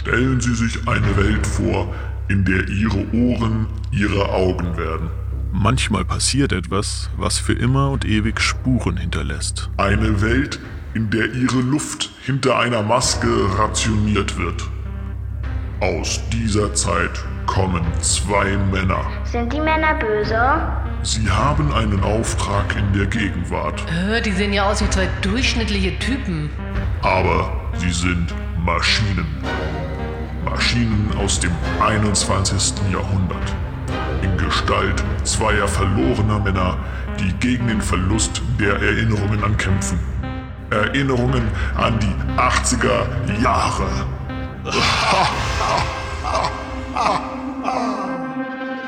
Stellen Sie sich eine Welt vor, in der Ihre Ohren Ihre Augen werden. Manchmal passiert etwas, was für immer und ewig Spuren hinterlässt. Eine Welt, in der Ihre Luft hinter einer Maske rationiert wird. Aus dieser Zeit kommen zwei Männer. Sind die Männer böse? Sie haben einen Auftrag in der Gegenwart, Äh, die sehen ja aus wie zwei durchschnittliche Typen. aber sie sind Maschinen. Maschinen aus dem 21. Jahrhundert. In Gestalt zweier verlorener Männer, die gegen den Verlust der Erinnerungen ankämpfen. Erinnerungen an die 80er Jahre.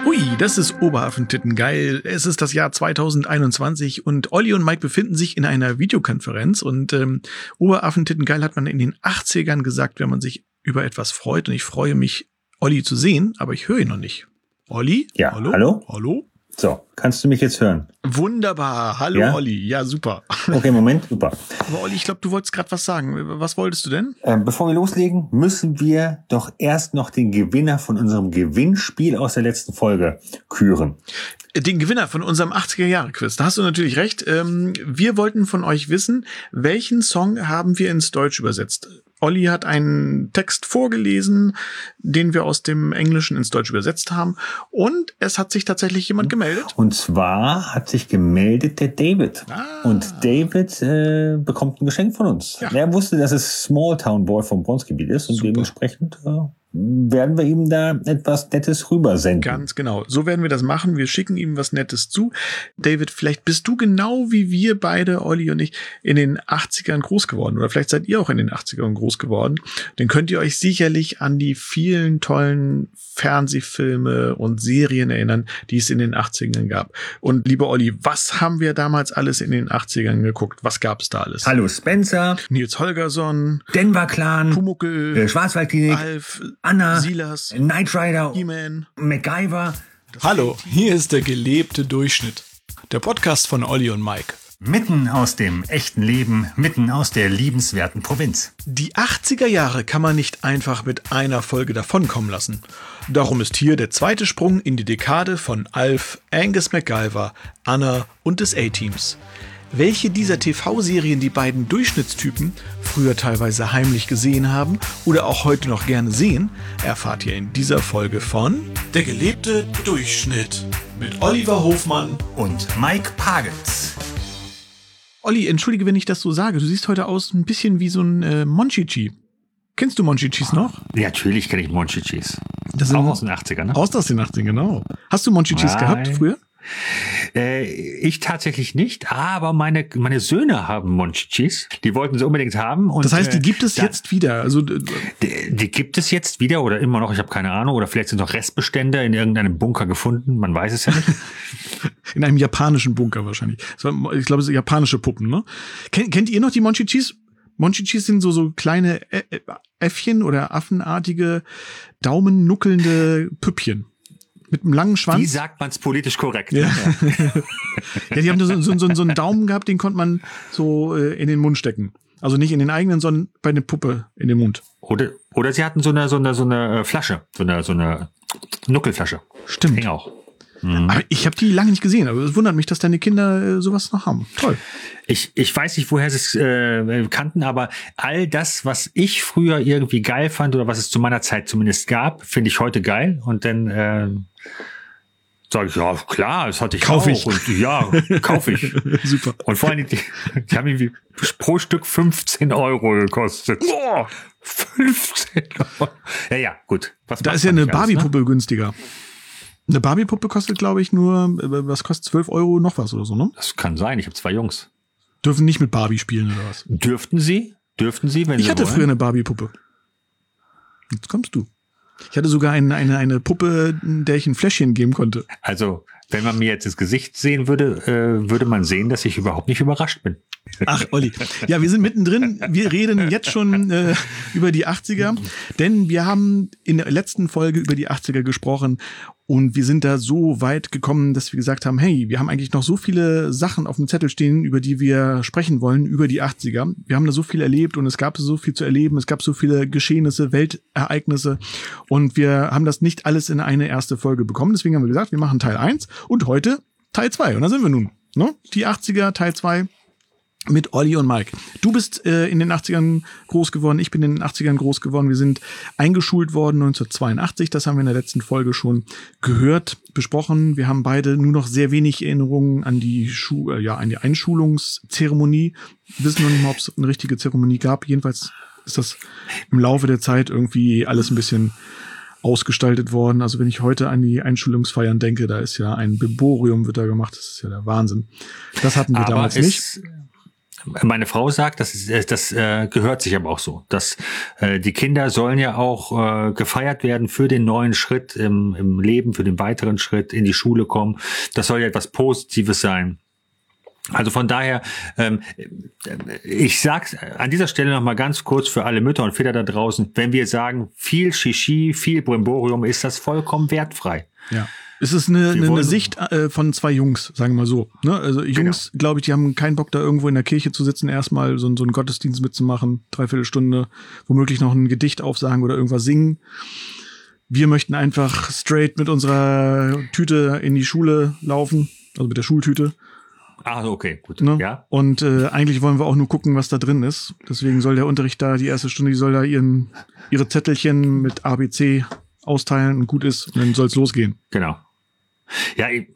Hui, das ist Oberhafentitten geil. Es ist das Jahr 2021 und Olli und Mike befinden sich in einer Videokonferenz und ähm, Oberhafentitten geil hat man in den 80ern gesagt, wenn man sich über etwas freut und ich freue mich, Olli zu sehen, aber ich höre ihn noch nicht. Olli? Ja, hallo? Hallo? So, kannst du mich jetzt hören? Wunderbar. Hallo Ja? Olli. Ja, super. Okay, Moment, super. Aber Olli, ich glaube, du wolltest gerade was sagen. Was wolltest du denn? Ähm, bevor wir loslegen, müssen wir doch erst noch den Gewinner von unserem Gewinnspiel aus der letzten Folge küren. Den Gewinner von unserem 80er-Jahre-Quiz. Da hast du natürlich recht. Ähm, wir wollten von euch wissen, welchen Song haben wir ins Deutsch übersetzt? Olli hat einen Text vorgelesen, den wir aus dem Englischen ins Deutsch übersetzt haben. Und es hat sich tatsächlich jemand gemeldet. Und zwar hat sich gemeldet der David. Ah. Und David äh, bekommt ein Geschenk von uns. Ja. Er wusste, dass es Small Town Boy vom Bronzegebiet ist und Super. dementsprechend äh, werden wir ihm da etwas Nettes rübersenden. Ganz genau. So werden wir das machen. Wir schicken ihm was Nettes zu. David, vielleicht bist du genau wie wir beide, Olli und ich, in den 80ern groß geworden. Oder vielleicht seid ihr auch in den 80ern groß geworden. Dann könnt ihr euch sicherlich an die vielen tollen Fernsehfilme und Serien erinnern, die es in den 80ern gab. Und lieber Olli, was haben wir damals alles in den 80ern geguckt? Was gab es da alles? Hallo Spencer, Nils Holgersson, Denver Clan, Pumuckel, äh, Schwarzwaldklinik, Alf, Anna, Silas, Knight Rider, He-Man. MacGyver. Hallo, hier ist der gelebte Durchschnitt. Der Podcast von Olli und Mike. Mitten aus dem echten Leben, mitten aus der liebenswerten Provinz. Die 80er Jahre kann man nicht einfach mit einer Folge davonkommen lassen. Darum ist hier der zweite Sprung in die Dekade von Alf, Angus MacGyver, Anna und des A-Teams. Welche dieser TV-Serien die beiden Durchschnittstypen früher teilweise heimlich gesehen haben oder auch heute noch gerne sehen, erfahrt ihr in dieser Folge von Der gelebte Durchschnitt mit Oliver Hofmann. Und Mike Pagels. Olli, entschuldige, wenn ich das so sage. Du siehst heute aus ein bisschen wie so ein äh, Monchichi. Kennst du Monchichis noch? Ja, natürlich kenne ich Monchichis. Das sind Auch aus den 80ern, ne? Aus den 80ern, genau. Hast du Monchichis gehabt früher? Äh, ich tatsächlich nicht, aber meine, meine Söhne haben Monchichis. Die wollten sie unbedingt haben. Und, Das heißt, die äh, gibt es da- jetzt wieder. Also äh, Die, die gibt es jetzt wieder oder immer noch, ich habe keine Ahnung. Oder vielleicht sind noch Restbestände in irgendeinem Bunker gefunden. Man weiß es ja nicht. in einem japanischen Bunker wahrscheinlich. War, ich glaube, es sind japanische Puppen, ne? Kennt, kennt ihr noch die Monchichis? Monchichis sind so, so kleine Äffchen oder affenartige, daumennuckelnde Püppchen. Mit einem langen Wie Schwanz. sagt man es politisch korrekt? Ja. ne? ja, die haben so, so, so, so einen Daumen gehabt, den konnte man so äh, in den Mund stecken. Also nicht in den eigenen, sondern bei der Puppe in den Mund. Oder, oder sie hatten so eine, so eine, so eine äh, Flasche, so eine, so eine Nuckelflasche. Stimmt. Ging auch. Aber ich habe die lange nicht gesehen, aber es wundert mich, dass deine Kinder äh, sowas noch haben. Toll. Ich, ich weiß nicht, woher sie es äh, kannten, aber all das, was ich früher irgendwie geil fand oder was es zu meiner Zeit zumindest gab, finde ich heute geil. Und dann äh, sage ich, ja, klar, das hatte ich Kauf auch. ich. Und ja, kaufe ich. Super. Und vor allem, die, die haben irgendwie pro Stück 15 Euro gekostet. Boah, 15 Euro. Ja, ja, gut. Was Da ist ja eine ne? Barbie-Puppe günstiger. Eine Barbie-Puppe kostet, glaube ich, nur, äh, was kostet 12 Euro noch was oder so, ne? Das kann sein. Ich habe zwei Jungs. Dürfen nicht mit Barbie spielen oder was? Dürften sie? Dürften sie, wenn Ich sie hatte wollen? früher eine Barbie-Puppe. Jetzt kommst du. Ich hatte sogar eine, eine, eine Puppe, der ich ein Fläschchen geben konnte. Also, wenn man mir jetzt das Gesicht sehen würde, äh, würde man sehen, dass ich überhaupt nicht überrascht bin. Ach, Olli. Ja, wir sind mittendrin. Wir reden jetzt schon äh, über die 80er, denn wir haben in der letzten Folge über die 80er gesprochen Und wir sind da so weit gekommen, dass wir gesagt haben, hey, wir haben eigentlich noch so viele Sachen auf dem Zettel stehen, über die wir sprechen wollen, über die 80er. Wir haben da so viel erlebt und es gab so viel zu erleben, es gab so viele Geschehnisse, Weltereignisse und wir haben das nicht alles in eine erste Folge bekommen. Deswegen haben wir gesagt, wir machen Teil 1 und heute Teil 2. Und da sind wir nun. Ne? Die 80er, Teil 2 mit Olli und Mike. Du bist äh, in den 80ern groß geworden, ich bin in den 80ern groß geworden. Wir sind eingeschult worden 1982, das haben wir in der letzten Folge schon gehört, besprochen. Wir haben beide nur noch sehr wenig Erinnerungen an die Schu äh, ja, an die Einschulungszeremonie. Wir wissen noch nicht mal, ob es eine richtige Zeremonie gab. Jedenfalls ist das im Laufe der Zeit irgendwie alles ein bisschen ausgestaltet worden. Also wenn ich heute an die Einschulungsfeiern denke, da ist ja ein Biborium wird da gemacht. Das ist ja der Wahnsinn. Das hatten wir Aber damals nicht. Meine Frau sagt, das, ist, äh, das äh, gehört sich aber auch so. Dass äh, die Kinder sollen ja auch äh, gefeiert werden für den neuen Schritt im, im Leben, für den weiteren Schritt in die Schule kommen. Das soll ja etwas Positives sein. Also von daher, ähm, ich sag's an dieser Stelle noch mal ganz kurz für alle Mütter und Väter da draußen: Wenn wir sagen viel Shishi, viel Brimborium, ist das vollkommen wertfrei. Ja. Es ist eine, eine, eine Sicht äh, von zwei Jungs, sagen wir mal so. Ne? Also Jungs, glaube ich, die haben keinen Bock, da irgendwo in der Kirche zu sitzen, erstmal so, so einen Gottesdienst mitzumachen, dreiviertel Stunde, womöglich noch ein Gedicht aufsagen oder irgendwas singen. Wir möchten einfach straight mit unserer Tüte in die Schule laufen, also mit der Schultüte. Ah, okay, gut. Ne? Ja. Und äh, eigentlich wollen wir auch nur gucken, was da drin ist. Deswegen soll der Unterricht da, die erste Stunde, die soll da ihren, ihre Zettelchen mit ABC austeilen und gut ist. Und dann soll's losgehen. Genau. Ja, ich,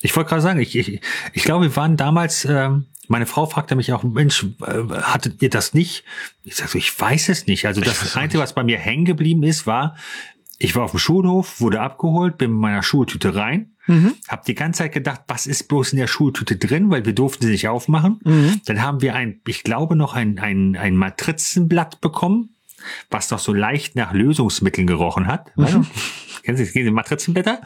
ich wollte gerade sagen, ich, ich, ich glaube, wir waren damals, ähm, meine Frau fragte mich auch, Mensch, äh, hattet ihr das nicht? Ich sag so, ich weiß es nicht. Also das Einzige, was bei mir hängen geblieben ist, war, ich war auf dem Schulhof, wurde abgeholt, bin mit meiner Schultüte rein, Mhm. hab die ganze Zeit gedacht, was ist bloß in der Schultüte drin, weil wir durften sie nicht aufmachen. Mhm. Dann haben wir ein, ich glaube noch ein, ein, ein Matrizenblatt bekommen, was doch so leicht nach Lösungsmitteln gerochen hat. Weißt du? Kennen Sie, kennen Sie Matrizenblätter?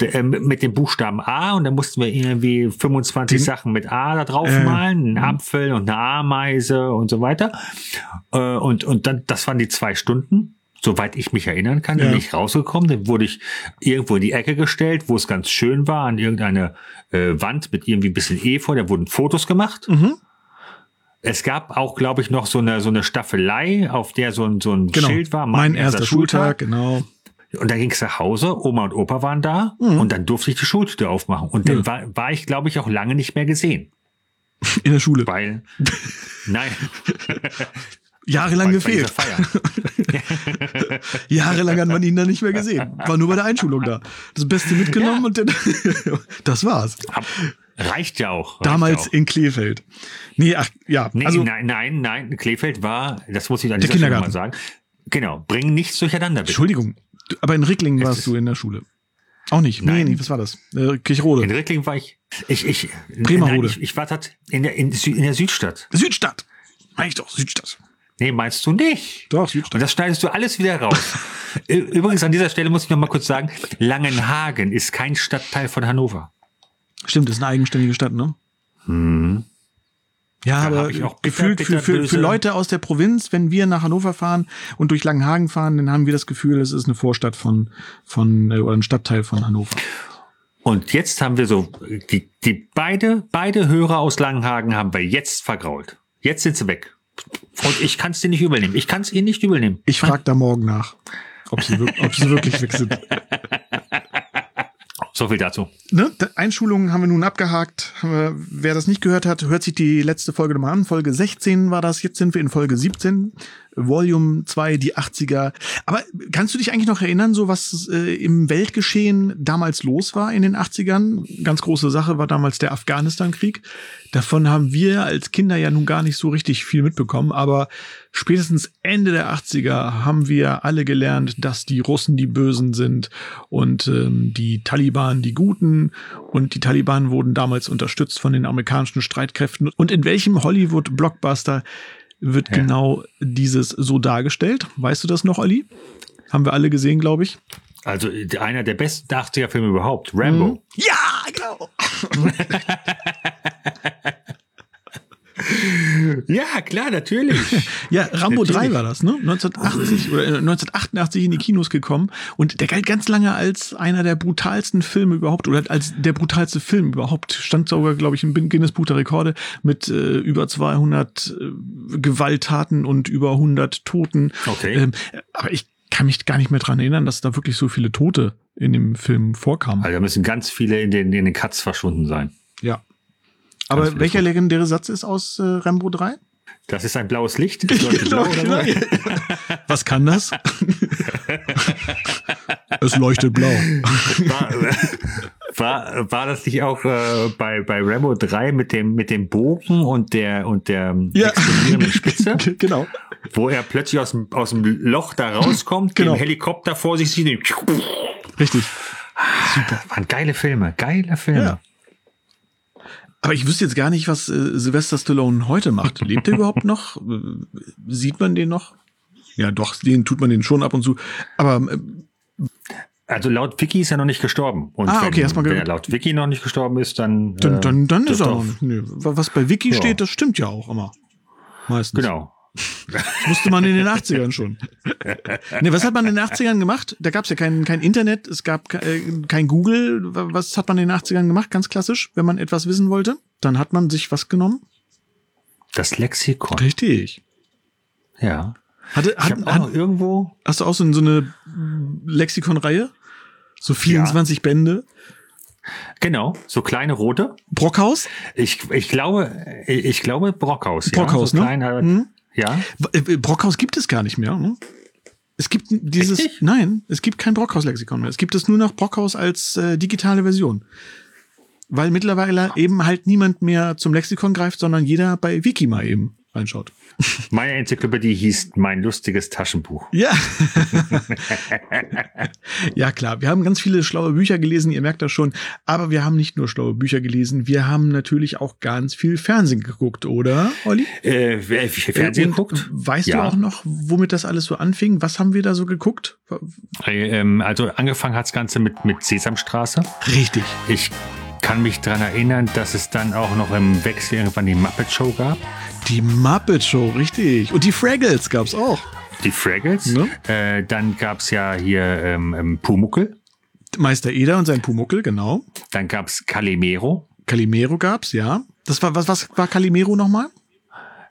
D- äh, mit dem Buchstaben A und dann mussten wir irgendwie 25 Den- Sachen mit A da drauf Äh, malen, einen Apfel und eine Ameise und so weiter. Äh, und, und dann, das waren die zwei Stunden. Soweit ich mich erinnern kann, Ja. bin ich rausgekommen. Dann wurde ich irgendwo in die Ecke gestellt, wo es ganz schön war, an irgendeine äh, Wand mit irgendwie ein bisschen Efeu. Da wurden Fotos gemacht. Mhm. Es gab auch, glaube ich, noch so eine, so eine Staffelei, auf der so ein, so ein Genau. Schild war. mein erster Schultag, genau. Und dann ging es nach Hause, Oma und Opa waren da und dann durfte ich die Schultüte aufmachen. Und dann Mhm. Ja. war, war ich, glaube ich, auch lange nicht mehr gesehen. In der Schule. Weil, nein, Jahrelang gefehlt. Jahrelang hat man ihn dann nicht mehr gesehen. War nur bei der Einschulung da. Das Beste mitgenommen und dann, das war's. Hab- Reicht ja auch. Reicht Damals ja auch. in Kleefeld. Nee, ach, ja. Nee, also, nein, nein, nein. Klefeld war, das muss ich an dieser Stelle mal sagen. Genau, bring nichts durcheinander, bitte. Entschuldigung. Aber in Ricklingen warst du in der Schule. Auch nicht. Nee, Nein. nee, was war das? Äh, Kirchrode. In Rickling war ich, ich, ich, Bremerode. nein, ich, ich war tat in der, in, Sü- in der Südstadt. Südstadt. Mach ich doch, Südstadt. Nee, meinst du nicht? Doch, Und Südstadt. das schneidest du alles wieder raus. Übrigens an dieser Stelle muss ich noch mal kurz sagen, Langenhagen ist kein Stadtteil von Hannover. Stimmt, das ist eine eigenständige Stadt, ne? Hm. Ja, Da aber hab ich auch bitter, gefühlt bitter für, für, für Leute aus der Provinz, wenn wir nach Hannover fahren und durch Langenhagen fahren, dann haben wir das Gefühl, es ist eine Vorstadt von, von äh, oder ein Stadtteil von Hannover. Und jetzt haben wir so, die, die beide, beide Hörer aus Langenhagen haben wir jetzt vergrault. Jetzt sind sie weg. Und ich kann es dir nicht übernehmen. Ich kann es ihnen nicht übernehmen. Ich frage da morgen nach, ob sie, ob sie wirklich weg sind. So viel dazu. Ne? Einschulungen haben wir nun abgehakt. Wer das nicht gehört hat, hört sich die letzte Folge nochmal an. Folge 16 war das. Jetzt sind wir in Folge 17. Volume 2, die 80er. Aber kannst du dich eigentlich noch erinnern, so was äh, im Weltgeschehen damals los war in den 80ern? Ganz große Sache war damals der Afghanistan-Krieg. Davon haben wir als Kinder ja nun gar nicht so richtig viel mitbekommen. Aber spätestens Ende der 80er haben wir alle gelernt, dass die Russen die Bösen sind und ähm, die Taliban die Guten. Und die Taliban wurden damals unterstützt von den amerikanischen Streitkräften. Und in welchem Hollywood-Blockbuster wird Ja. genau dieses so dargestellt? Weißt du das noch, Ali? Haben wir alle gesehen, glaube ich. Also äh, einer der besten 80er Filme überhaupt. Rambo. Ja, genau. Ja, klar, natürlich. Ja, Rambo Natürlich. 3 war das, ne? 1980 oder äh, 1988 in die Kinos gekommen und der galt ganz lange als einer der brutalsten Filme überhaupt oder als der brutalste Film überhaupt. Stand sogar, glaube ich, im Guinness Buch der Rekorde mit äh, über 200 äh, Gewalttaten und über 100 Toten. Okay. Ähm, aber ich kann mich gar nicht mehr dran erinnern, dass da wirklich so viele Tote in dem Film vorkamen. Also da müssen ganz viele in den, in den Cuts verschwunden sein. Ja. Aber welcher legendäre Satz ist aus äh, Rambo 3? Das ist ein blaues Licht. Das leuchtet blau, oder was? Was kann das? es leuchtet blau. war, war, war das nicht auch äh, bei, bei Rambo 3 mit dem, mit dem Bogen und der, und der Ja. explodierenden Spitze, genau. wo er plötzlich aus dem, aus dem Loch da rauskommt, Genau. den Helikopter vor sich sieht. Richtig. Waren geile Filme, geile Filme. Ja. Aber ich wüsste jetzt gar nicht, was äh, Sylvester Stallone heute macht. Lebt er überhaupt noch? Äh, Sieht man den noch? Ja, doch, den tut man den schon ab und zu. Aber äh, Also laut Wiki ist er noch nicht gestorben. Und Ah, wenn, okay, hast mal wenn er laut Wiki noch nicht gestorben ist, dann. dann, äh, dann, dann ist er noch nicht. Nee, was bei Wiki Ja. steht, das stimmt ja auch immer. Meistens. Genau. Das wusste man in den 80ern schon. nee, was hat man in den 80ern gemacht? Da gab es ja kein, kein Internet, es gab äh, kein Google. Was hat man in den 80ern gemacht? Ganz klassisch, wenn man etwas wissen wollte. Dann hat man sich was genommen? Das Lexikon. Richtig. Ja. Hatte, Ich hat, auch hat, noch irgendwo. Hast du auch so, so eine Lexikon-Reihe? So 24 Bände? Genau, so kleine rote. Brockhaus? Ich, ich glaube, ich, ich glaube Brockhaus. Brockhaus, ja, so ne? klein, Mhm. Ja. Äh, Brockhaus gibt es gar nicht mehr. Ne? Es gibt dieses, nicht? nein, es gibt kein Brockhaus-Lexikon mehr. Es gibt es nur noch Brockhaus als äh, digitale Version. Weil mittlerweile eben halt niemand mehr zum Lexikon greift, sondern jeder bei Wiki mal eben reinschaut. Meine Enzyklopädie hieß Mein lustiges Taschenbuch. Ja. ja, klar. Wir haben ganz viele schlaue Bücher gelesen, ihr merkt das schon. Aber wir haben nicht nur schlaue Bücher gelesen, wir haben natürlich auch ganz viel Fernsehen geguckt, oder, Olli? Äh, Fernsehen Und guckt? Weißt Ja. du auch noch, womit das alles so anfing? Was haben wir da so geguckt? Äh, ähm, also angefangen hat's Ganze mit, mit Sesamstraße. Richtig. Ich kann mich dran erinnern, dass es dann auch noch im Wechsel irgendwann die Muppet Show gab. Die Muppet Show, richtig. Und die Fraggles gab's auch. Die Fraggles. Ne? Äh, dann gab's ja hier ähm, ähm, Pumuckel. Meister Eder und sein Pumuckel, genau. Dann gab's Calimero. Calimero gab's, ja. Das war, was, was war Calimero nochmal?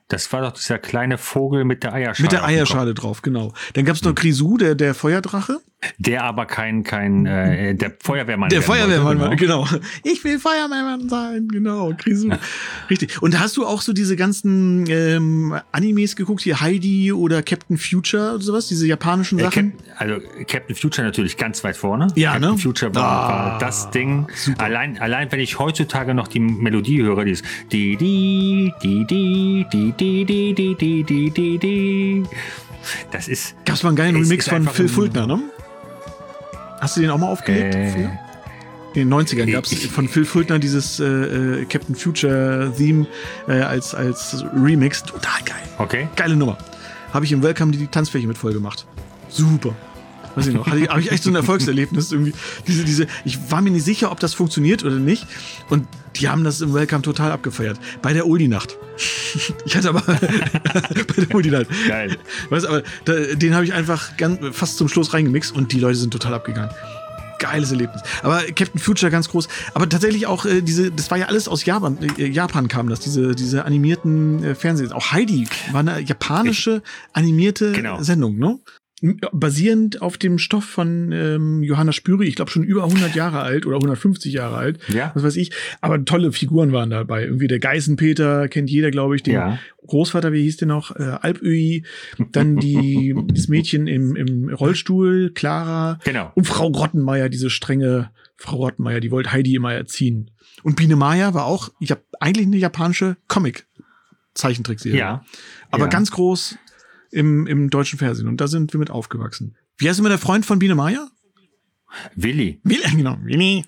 Das war doch dieser kleine Vogel mit der Eierschale. Mit der. Eierschale drauf, genau. Dann gab's noch Grisou, der, der Feuerdrache. Der aber kein, kein, äh, der Feuerwehrmann. Der werden wollte, Feuerwehrmann, genau. Ich will Feuerwehrmann sein, genau. Grisou. Richtig. Und hast du auch so diese ganzen ähm, Animes geguckt, hier Heidi oder Captain Future oder sowas, diese japanischen Äh, Sachen? Cap also Captain Future natürlich ganz weit vorne. Ja, Captain ne? Future war, Ah, war das Ding. Allein, allein wenn ich heutzutage noch die Melodie höre, die ist die die die die die die die die die die die die. Das ist Gab's mal einen geilen Remix von Phil Fultner, ne? Hast du den auch mal aufgelegt? Äh? In den 90ern gab's ich- von Phil Fultner dieses äh, äh, Captain Future Theme äh, als, als Remix. Total geil. okay. Geile Nummer. Habe ich im Welcome die Tanzfläche mit voll gemacht. Super. Weiß ich noch. Hatte ich, habe ich echt so ein Erfolgserlebnis irgendwie. Diese, diese, ich war mir nicht sicher, ob das funktioniert oder nicht. Und die haben das im Welcome total abgefeiert. Bei der Oldie-Nacht. Ich hatte aber bei der Oldie-Nacht. Geil. Weißt du, aber da, den habe ich einfach ganz, fast zum Schluss reingemixt und die Leute sind total abgegangen. Geiles Erlebnis. Aber Captain Future ganz groß. Aber tatsächlich auch äh, diese, das war ja alles aus Japan, äh, Japan kam das, diese, diese animierten äh, Fernsehen. Auch Heidi war eine japanische animierte Genau. Sendung, ne? Basierend auf dem Stoff von ähm, Johanna Spüri, ich glaube schon über 100 Jahre alt oder 150 Jahre alt, Ja. was weiß ich. Aber tolle Figuren waren dabei. Irgendwie der Geißenpeter kennt jeder, glaube ich. Den Ja. Großvater, wie hieß der noch? Äh, Alpöi. Dann die, das Mädchen im, im Rollstuhl, Clara. Genau. Und Frau Grottenmeier, diese strenge Frau Grottenmeier, die wollte Heidi immer erziehen. Und Biene Maya war auch, ich habe eigentlich eine japanische Comic-Zeichentrickserie. Ja. Aber ja. ganz groß im, im deutschen Fernsehen. Und da sind wir mit aufgewachsen. Wie heißt immer der Freund von Biene Maya? Willi. Willi, genau. Willi.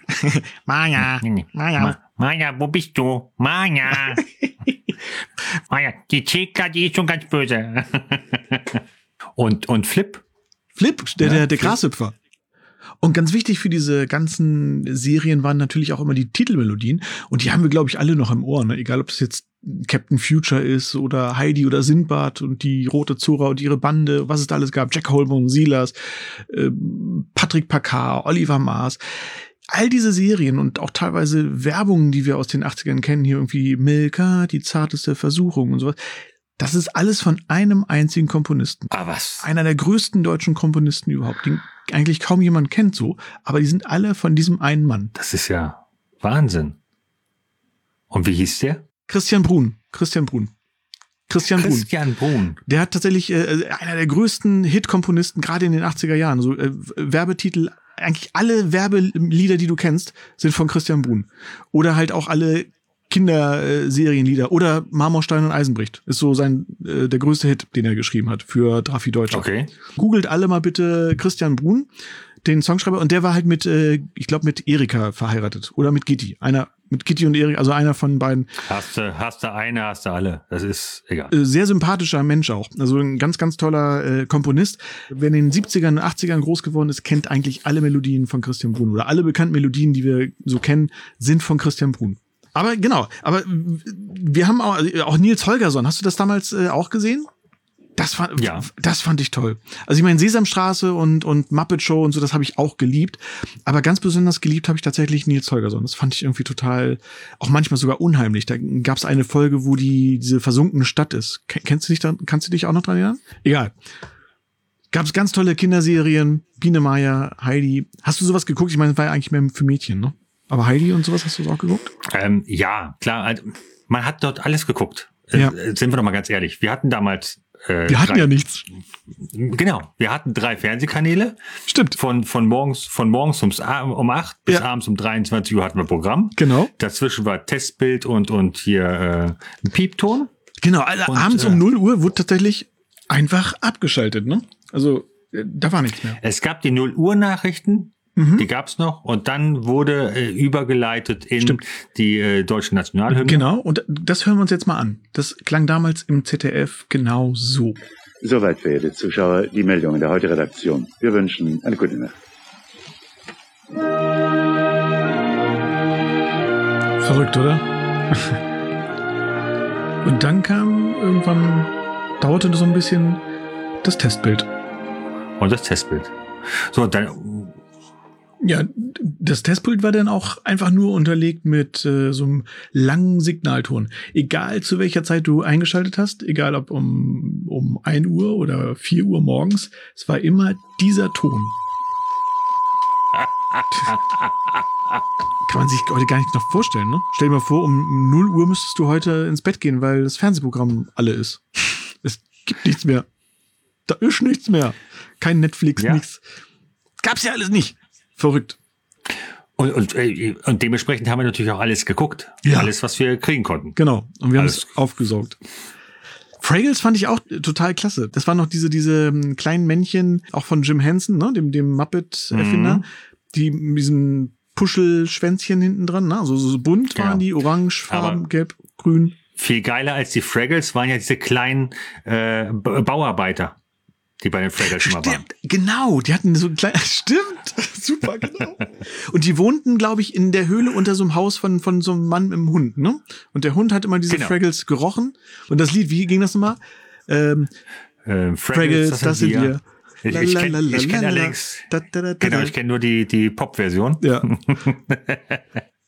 Maya. Ma Maya. Wo bist du? Maja. Maja, die Chica, die ist schon ganz böse. und, und Flip? Flip, der, Ja, der, der. Grashüpfer. Und ganz wichtig für diese ganzen Serien waren natürlich auch immer die Titelmelodien. Und die haben wir, glaube ich, alle noch im Ohr. Ne? Egal, ob es jetzt Captain Future ist oder Heidi oder Sinbad und die Rote Zora und ihre Bande, was es da alles gab. Jack Holman, Silas, äh, Patrick Packard, Oliver Mars. All diese Serien und auch teilweise Werbungen, die wir aus den 80ern kennen, hier irgendwie Milka, die zarteste Versuchung und sowas. Das ist alles von einem einzigen Komponisten. Ah, was? Einer der größten deutschen Komponisten überhaupt, den eigentlich kaum jemand kennt so, aber die sind alle von diesem einen Mann. Das ist ja Wahnsinn. Und wie hieß der? Christian Brun. Christian Brun. Christian Brun. Christian Brun. Der hat tatsächlich äh, einer der größten Hit-Komponisten, gerade in den 80er Jahren. So äh, Werbetitel, eigentlich alle Werbelieder, die du kennst, sind von Christian Brun. Oder halt auch alle Kinderserienlieder oder Marmorstein und Eisenbricht. Ist so sein äh, der größte Hit, den er geschrieben hat für Drafi Deutschland. Okay. Googelt alle mal bitte Christian Brun, den Songschreiber, und der war halt mit, äh, ich glaube, mit Erika verheiratet. Oder mit Gitti. Einer, mit Gitti und Erika, also einer von beiden. Hast du, hast du eine, hast du alle. Das ist egal. Äh, sehr sympathischer Mensch auch. Also ein ganz, ganz toller äh, Komponist. Wer in den 70ern und 80ern groß geworden ist, kennt eigentlich alle Melodien von Christian Brun. Oder alle bekannten Melodien, die wir so kennen, sind von Christian Brun. Aber genau, aber wir haben auch, auch Nils Holgersson. Hast du das damals äh, auch gesehen? Das fand, Ja. das fand ich toll. Also ich meine, Sesamstraße und, und Muppet Show und so, das habe ich auch geliebt. Aber ganz besonders geliebt habe ich tatsächlich Nils Holgersson. Das fand ich irgendwie total, auch manchmal sogar unheimlich. Da gab es eine Folge, wo die diese versunkene Stadt ist. Ken- Kennst du dich da, kannst du dich auch noch dran erinnern? Egal. Gab es ganz tolle Kinderserien, Biene Meier, Heidi. Hast du sowas geguckt? Ich meine, das war ja eigentlich mehr für Mädchen, ne? Aber Heidi und sowas hast du auch geguckt? Ähm, ja, klar. Also, man hat dort alles geguckt. Äh, Ja. äh, Sind wir doch mal ganz ehrlich. Wir hatten damals. Äh, Wir hatten drei, ja nichts. Genau. Wir hatten drei Fernsehkanäle. Stimmt. Von, von morgens, von morgens ums, A- um 8 bis Ja. abends um 23 Uhr hatten wir Programm. Genau. Dazwischen war Testbild und, und hier äh, ein Piepton. Genau, also Und, abends äh, um 0 Uhr wurde tatsächlich einfach abgeschaltet, ne? Also, äh, da war nichts mehr. Es gab die 0 Uhr Nachrichten. Mhm. Die gab's noch und dann wurde äh, übergeleitet in Stimmt. die äh, deutsche Nationalhymne. Genau, und das hören wir uns jetzt mal an. Das klang damals im ZDF genau so. Soweit, verehrte Zuschauer, die Meldungen der heutigen Redaktion. Wir wünschen eine gute Nacht. Verrückt, oder? und dann kam irgendwann, dauerte so ein bisschen das Testbild. Und das Testbild. So, dann Ja, das Testbild war dann auch einfach nur unterlegt mit äh, so einem langen Signalton. Egal zu welcher Zeit du eingeschaltet hast, egal ob um, um 1 Uhr oder 4 Uhr morgens, es war immer dieser Ton. Kann man sich heute gar nicht noch vorstellen, ne? Stell dir mal vor, um 0 Uhr müsstest du heute ins Bett gehen, weil das Fernsehprogramm alle ist. Es gibt nichts mehr. Da ist nichts mehr. Kein Netflix, Ja. nichts. Gab's ja alles nicht. Verrückt. und, und, äh, und dementsprechend haben wir natürlich auch alles geguckt. Ja. Alles, was wir kriegen konnten. Genau. Und wir haben es aufgesaugt. Fraggles fand ich auch total klasse. Das waren noch diese, diese ähm, kleinen Männchen, auch von Jim Henson, ne, dem, dem Muppet-Erfinder, Mhm. die mit diesem Puschelschwänzchen hinten dran, ne? Also so bunt Genau. waren die, orange, farben, gelb, grün. Viel geiler als die Fraggles waren ja diese kleinen äh, Bauarbeiter, die bei den Fraggles immer waren. Stimmt, genau, die hatten so ein kleines, stimmt, super, genau. Und die wohnten, glaube ich, in der Höhle unter so einem Haus von, von so einem Mann mit einem Hund, ne? Und der Hund hat immer diese Genau. Fraggles gerochen. Und das Lied, wie ging das nochmal? Ähm, Äh, Fraggles, das sind wir. Ich, ich kenne ich kenn allerdings, Da, da, da, genau, ich kenne nur die, die Pop-Version. Ja.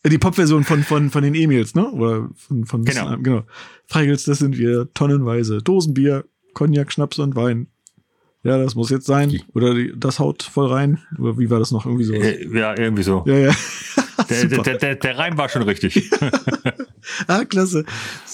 Die Pop-Version von, von, von den Emils, ne? Oder von, von Genau. genau. Fraggles, das sind wir, tonnenweise. Dosenbier, Cognac, Schnaps und Wein. Ja, das muss jetzt sein. Oder die, das haut voll rein. Oder wie war das noch? Irgendwie so. Äh, ja, irgendwie so. Ja, ja. Der, der, der, der Reim war schon richtig. Ah, klasse.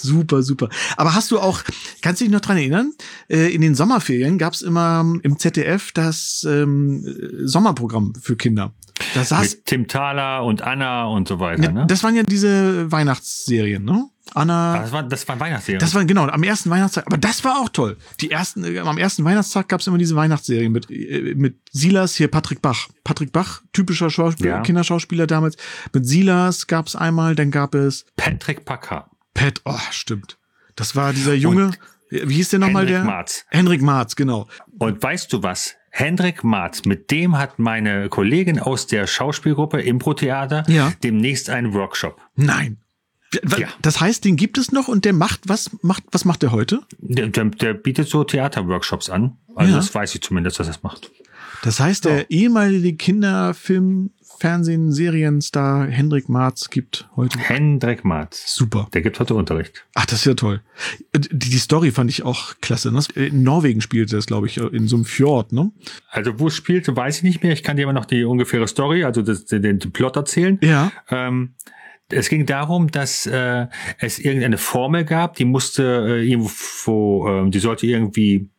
Super, super. Aber hast du auch, kannst du dich noch dran erinnern? Äh, in den Sommerferien gab's immer ähm, im ZDF das ähm, äh, Sommerprogramm für Kinder. Da saß, Mit Tim Thaler und Anna und so weiter. ne, Ne? das waren ja diese Weihnachtsserien, ne? Anna. Ah, das, war, das war Weihnachtsserie. Das war genau am ersten Weihnachtstag. Aber das war auch toll. Die ersten, äh, am ersten Weihnachtstag gab's immer diese Weihnachtsserien mit äh, mit Silas hier Patrick Bach. Patrick Bach, typischer Schauspieler, Ja. Kinderschauspieler damals. Mit Silas gab's einmal, dann gab es Patrick Packer. Pat. Oh, stimmt. Das war dieser Junge. Wie hieß der nochmal Henrik der? Marz. Henrik Marz, genau. Und weißt du was? Hendrik Marz, mit dem hat meine Kollegin aus der Schauspielgruppe Impro-Theater Ja. demnächst einen Workshop. Nein. Ja. Das heißt, den gibt es noch und der macht, was macht, was macht der heute? Der, der, der bietet so Theaterworkshops an. Also Ja. das weiß ich zumindest, dass er das macht. Das heißt, der ehemalige Kinderfilm, Fernsehen, Serienstar Hendrik Marz gibt heute. Hendrik Marz. Super. Der gibt heute Unterricht. Ach, das ist ja toll. Die, die Story fand ich auch klasse. ne? In Norwegen spielte es, glaube ich, in so einem Fjord, ne? Also wo es spielte, weiß ich nicht mehr. Ich kann dir aber noch die ungefähre Story, also das, den, den Plot erzählen. Ja. Ähm, es ging darum, dass äh, es irgendeine Formel gab, die musste äh, irgendwo, äh, die sollte irgendwie,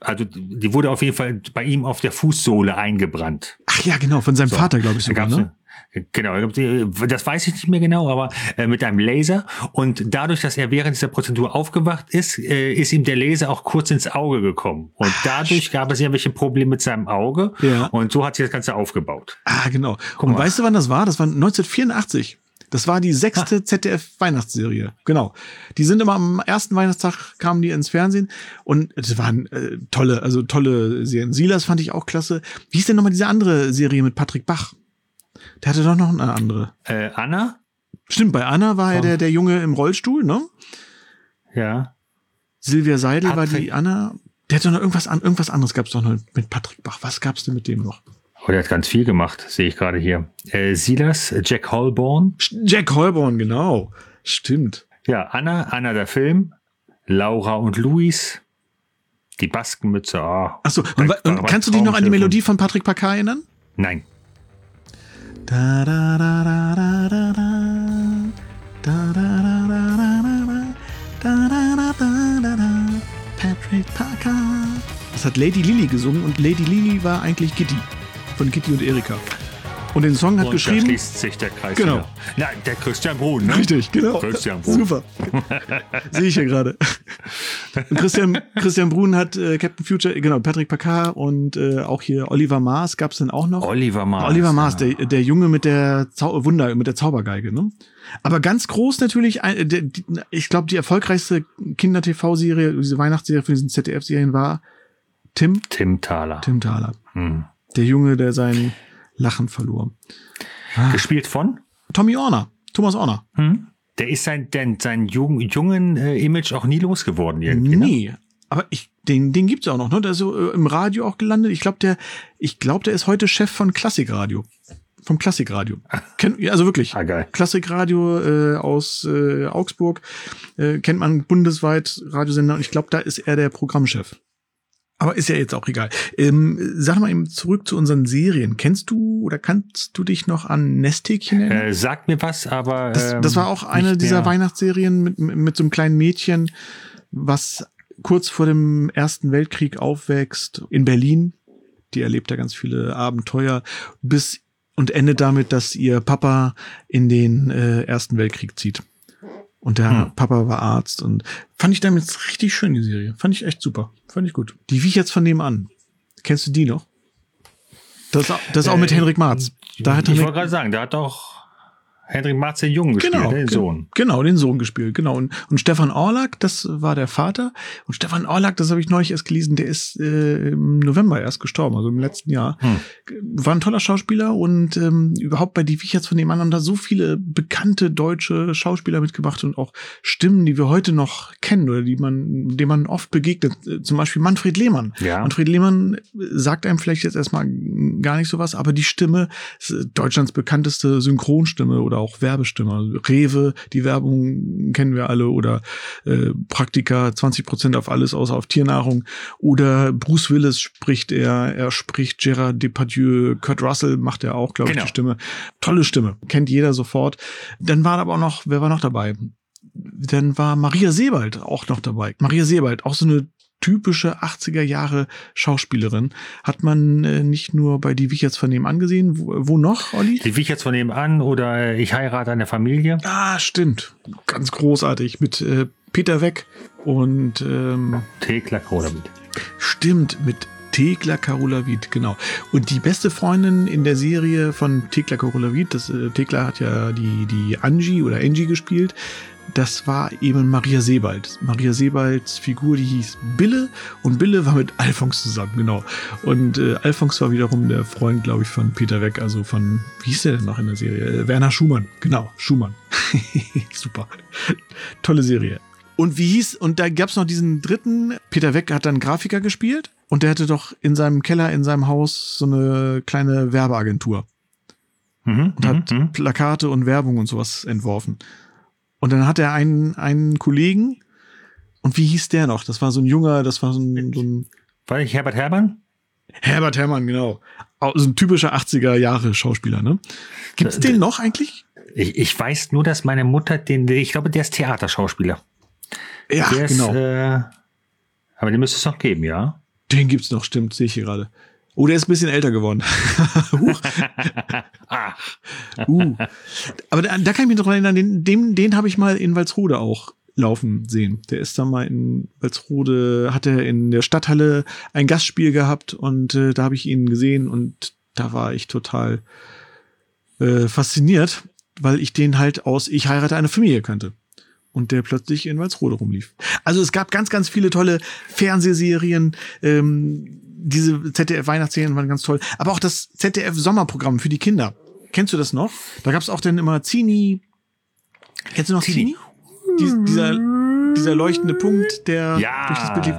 also die wurde auf jeden Fall bei ihm auf der Fußsohle eingebrannt. Ach ja, genau, von seinem Vater, glaube ich sogar, ne? Genau, das weiß ich nicht mehr genau, aber äh, mit einem Laser. Und dadurch, dass er während dieser Prozedur aufgewacht ist, äh, ist ihm der Laser auch kurz ins Auge gekommen. Und dadurch gab es irgendwelche Probleme mit seinem Auge. Ja. Und so hat sich das Ganze aufgebaut. Ah, genau. Und mal. weißt du, wann das war? Das war 1984. Das war die sechste ZDF-Weihnachtsserie. Genau. Die sind immer am ersten Weihnachtstag kamen die ins Fernsehen und es waren äh, tolle, also tolle Serien. Silas fand ich auch klasse. Wie hieß denn nochmal diese andere Serie mit Patrick Bach? Der hatte doch noch eine andere. Äh, Anna? Stimmt, bei Anna war ja der, der Junge im Rollstuhl, ne? Ja. Silvia Seidel war Patrick- die Anna. Der hat doch noch irgendwas an, irgendwas anderes gab's doch noch mit Patrick Bach. Was gab's denn mit dem noch? Oh, der hat ganz viel gemacht, sehe ich gerade hier. Äh, Silas, äh, Jack Holborn. Jack Holborn, genau. Stimmt. Ja, Anna, Anna der Film. Laura und Luis. Die Baskenmütze. Ah. Achso, und, und kannst du dich noch an die Melodie von Patrick Pacar erinnern? Nein. Da, da, da, da, da, da, da. Da, da, da, da, da, da, da. Da, da, da, da, da, da. Patrick Pacar. Das hat Lady Lily gesungen und Lady Lily war eigentlich Gitti. Von Gitti und Erika. Und den Song hat Und da geschrieben. schließt sich der Kreis Genau. wieder. Na, der Christian Brun, ne? Richtig, genau. Christian Brun. Super. Sehe ich ja gerade. Christian, Christian Brun hat äh, Captain Future, genau, Patrick Pacar und äh, auch hier Oliver Maas gab es dann auch noch. Oliver Maas. Oliver Maas, ja. der, der Junge mit der Zau Wunder, mit der Zaubergeige, ne? Aber ganz groß natürlich, ein- der, die, ich glaube, die erfolgreichste Kinder-TV-Serie, diese Weihnachtsserie von diesen ZDF-Serien war Tim, Tim Thaler. Tim Thaler. Hm. Der Junge, der sein Lachen verlor. Gespielt von? Tommy Orner, Thomas Orner. Hm? Der ist sein, den, sein jung, jungen äh, Image auch nie losgeworden irgendwie. Ne? Nee. Aber ich, den, den gibt's auch noch, ne? Der ist so äh, im Radio auch gelandet. Ich glaube, der, ich glaube, der ist heute Chef von Klassikradio. Vom Klassikradio. Kennt, ja, also wirklich. Ah, geil. Klassikradio äh, aus äh, Augsburg. Äh, kennt man bundesweit Radiosender und ich glaube, da ist er der Programmchef. Aber ist ja jetzt auch egal. Ähm, sag mal eben zurück zu unseren Serien. Kennst du oder kannst du dich noch an Nesthäkchen erinnern? Äh, sagt mir was, aber. Das, ähm, das war auch eine nicht dieser mehr. Weihnachtsserien mit, mit so einem kleinen Mädchen, was kurz vor dem Ersten Weltkrieg aufwächst in Berlin. Die erlebt da ganz viele Abenteuer bis und endet damit, dass ihr Papa in den äh, Ersten Weltkrieg zieht. Und der Hm. Papa war Arzt und fand ich damit richtig schön, die Serie. Fand ich echt super. Fand ich gut. Die wie ich jetzt von nebenan. Kennst du die noch? Das, ist auch- das auch mit Äh, Henrik Marz. Da hat Ich Henrik- wollte gerade sagen, da hat doch Hendrik Marz den Jungen gespielt, Genau, ne, den Sohn. Genau, den Sohn gespielt, genau. Und, und Stefan Orlak, das war der Vater. Und Stefan Orlak, das habe ich neulich erst gelesen, der ist äh, im November erst gestorben, also im letzten Jahr. Hm. War ein toller Schauspieler und ähm, überhaupt bei die Wicherts von dem anderen da so viele bekannte deutsche Schauspieler mitgebracht und auch Stimmen, die wir heute noch kennen oder die man, denen man oft begegnet. Äh, Zum Beispiel Manfred Lehmann. Ja. Manfred Lehmann sagt einem vielleicht jetzt erstmal gar nicht so was, aber die Stimme ist äh, Deutschlands bekannteste Synchronstimme oder auch Werbestimme. Rewe, die Werbung kennen wir alle oder äh, Praktika, 20 Prozent auf alles außer auf Tiernahrung. Oder Bruce Willis spricht er, er spricht Gerard Depardieu, Kurt Russell macht er auch, glaube Genau. ich, die Stimme. Tolle Stimme, kennt jeder sofort. Dann war aber auch noch, wer war noch dabei? Dann war Maria Sebald auch noch dabei. Maria Sebald, auch so eine typische 80er Jahre Schauspielerin. Hat man äh, nicht nur bei Die Wicherts von dem angesehen. Wo, wo noch, Olli? Die Wicherts von nebenan oder Ich heirate eine Familie. Ah, stimmt. Ganz großartig. Mit äh, Peter Weck und ähm, Thekla Kroderbiet. stimmt, mit Thekla Carola-Wied, genau. Und die beste Freundin in der Serie von Thekla Carola-Wied, das äh, Thekla hat ja die, die Angie oder Angie gespielt, das war eben Maria Sebald. Maria Sebalds Figur, die hieß Bille und Bille war mit Alphons zusammen, genau. Und äh, Alphons war wiederum der Freund, glaube ich, von Peter Weck, also von, wie hieß der denn noch in der Serie? Äh, Werner Schumann, genau, Schumann. Super. Tolle Serie. Und wie hieß, und da gab's noch diesen dritten, Peter Weck hat dann Grafiker gespielt und der hatte doch in seinem Keller, in seinem Haus so eine kleine Werbeagentur Mhm, und hat mhm, mhm. Plakate und Werbung und sowas entworfen. Und dann hat er einen, einen Kollegen, und wie hieß der noch? Das war so ein junger, das war so ein, so ein War nicht Herbert Herrmann? Herbert Herrmann, genau. Au- So ein typischer 80er Jahre Schauspieler, ne? Gibt's Äh, den noch eigentlich? Ich, ich weiß nur, dass meine Mutter den, ich glaube, der ist Theaterschauspieler. Ja, der ist, genau. äh, aber den müsste es noch geben, ja. Den gibt's noch, stimmt, sehe ich hier gerade. Oh, der ist ein bisschen älter geworden. Uh. Aber da, da kann ich mich noch erinnern, den, den, den habe ich mal in Walsrode auch laufen sehen. Der ist da mal in Walsrode, hat er in der Stadthalle ein Gastspiel gehabt und äh, da habe ich ihn gesehen und da war ich total äh, fasziniert, weil ich den halt aus Ich heirate eine Familie kannte. Und der plötzlich in Walsrode rumlief. Also es gab ganz, ganz viele tolle Fernsehserien. Ähm, diese ZDF-Weihnachtsserien waren ganz toll. Aber auch das ZDF-Sommerprogramm für die Kinder. Kennst du das noch? Da gab es auch dann immer Zini. Kennst du noch Zini? Dies, dieser, dieser leuchtende Punkt, der ja. durch das Bild lief.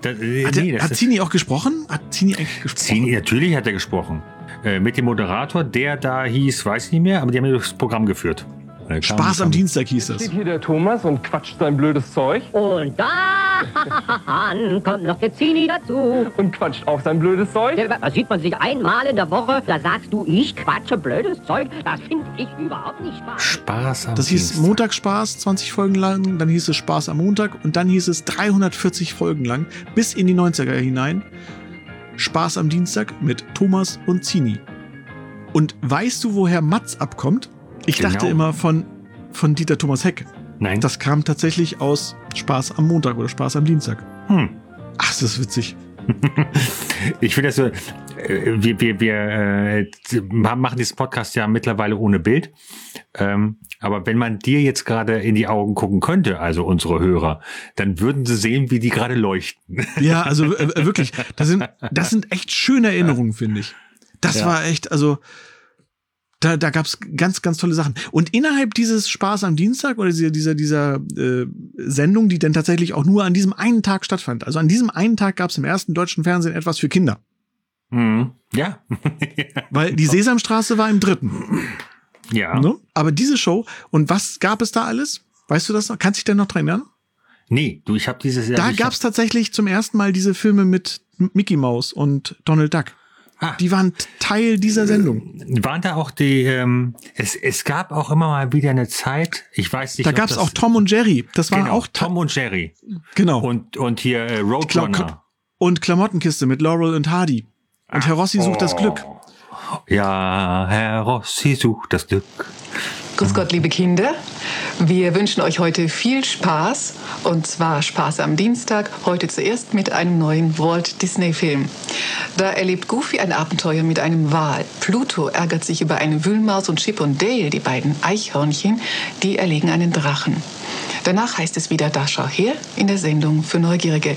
Da, äh, Hat, nee, hat Zini auch gesprochen? Hat Zini eigentlich gesprochen? Zini, natürlich hat er gesprochen. Äh, mit dem Moderator, der da hieß, weiß ich nicht mehr, aber die haben ja das Programm geführt. Spaß am Dienstag hieß das. Steht hier der Thomas und quatscht sein blödes Zeug Und dann kommt noch der Zini dazu. und quatscht auch sein blödes Zeug. Da sieht man sich einmal in der Woche, da sagst du, ich quatsche blödes Zeug. Das finde ich überhaupt nicht spaß. Spaß am Das hieß Dienstag. Montagsspaß, 20 Folgen lang, dann hieß es Spaß am Montag und dann hieß es 340 Folgen lang, bis in die 90er hinein. Spaß am Dienstag mit Thomas und Zini. Und weißt du, woher Matz abkommt? Ich Genau. dachte immer von, von Dieter Thomas Heck. Nein. Das kam tatsächlich aus Spaß am Montag oder Spaß am Dienstag. Hm. Ach, das ist witzig. Ich finde das so, äh, wir, wir, wir äh, machen diesen Podcast ja mittlerweile ohne Bild. Ähm, aber wenn man dir jetzt gerade in die Augen gucken könnte, also unsere Hörer, dann würden sie sehen, wie die gerade leuchten. Ja, also äh, äh, wirklich, das sind, das sind echt schöne Erinnerungen, finde ich. Das Ja. war echt, also da, da gab's ganz, ganz tolle Sachen. Und innerhalb dieses Spaß am Dienstag oder dieser, dieser, dieser äh, Sendung, die dann tatsächlich auch nur an diesem einen Tag stattfand, also an diesem einen Tag gab's im ersten deutschen Fernsehen etwas für Kinder. Mhm. Ja. Weil die Sesamstraße war im dritten. ja. Ne? Aber diese Show, und was gab es da alles? Weißt du das noch? Kannst du dich denn noch dran erinnern? Nee, du, ich habe dieses Jahr. Da ich gab's tatsächlich zum ersten Mal diese Filme mit Mickey Mouse und Donald Duck. Ah. Die waren Teil dieser Sendung. waren da auch die, ähm, es, es gab auch immer mal wieder eine Zeit, ich weiß nicht, Da gab's auch Tom und Jerry. Das war genau, auch Tom und Jerry. genau. Und, und hier äh, Roadrunner. und Klamottenkiste mit Laurel und Hardy. Und Herr Rossi sucht das Glück. Ja, Herr Rossi sucht das Glück. Grüß Gott, liebe Kinder. Wir wünschen euch heute viel Spaß. Und zwar Spaß am Dienstag, heute zuerst mit einem neuen Walt Disney-Film. Da erlebt Goofy ein Abenteuer mit einem Wal. Pluto ärgert sich über eine Wühlmaus und Chip und Dale, die beiden Eichhörnchen, die erlegen einen Drachen. Danach heißt es wieder Da schau her in der Sendung für Neugierige.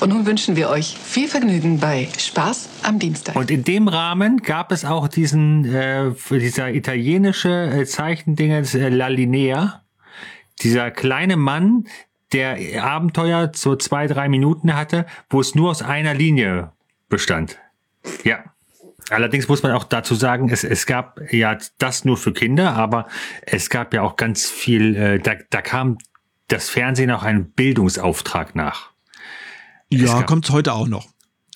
Und nun wünschen wir euch viel Vergnügen bei Spaß am Dienstag. Und in dem Rahmen gab es auch diesen, äh, dieser italienische äh, Zeichendingens äh, La Linea. Dieser kleine Mann, der Abenteuer so zwei, drei Minuten hatte, wo es nur aus einer Linie bestand. Ja. Allerdings muss man auch dazu sagen, es, es gab ja das nur für Kinder, aber es gab ja auch ganz viel, äh, da, da kam das Fernsehen auch einen Bildungsauftrag nach. Ja, kommt's heute auch noch.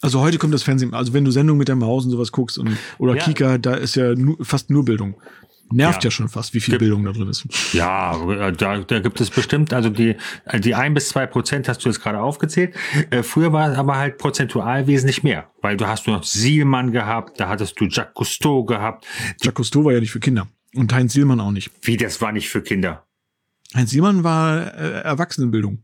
Also heute kommt das Fernsehen, also wenn du Sendung mit der Maus und sowas guckst und, oder Ja. Kika, da ist ja nu, fast nur Bildung. Nervt Ja. ja, schon fast, wie viel Gibt- Bildung da drin ist. Ja, äh, da, da gibt es bestimmt, also die, die ein bis zwei Prozent hast du jetzt gerade aufgezählt. Äh, früher war es aber halt prozentual wesentlich mehr, weil du hast du noch Sielmann gehabt, da hattest du Jacques Cousteau gehabt. Jacques Cousteau war ja nicht für Kinder. Und Heinz Sielmann auch nicht. Wie, das war nicht für Kinder. Heinz Sielmann war äh, Erwachsenenbildung.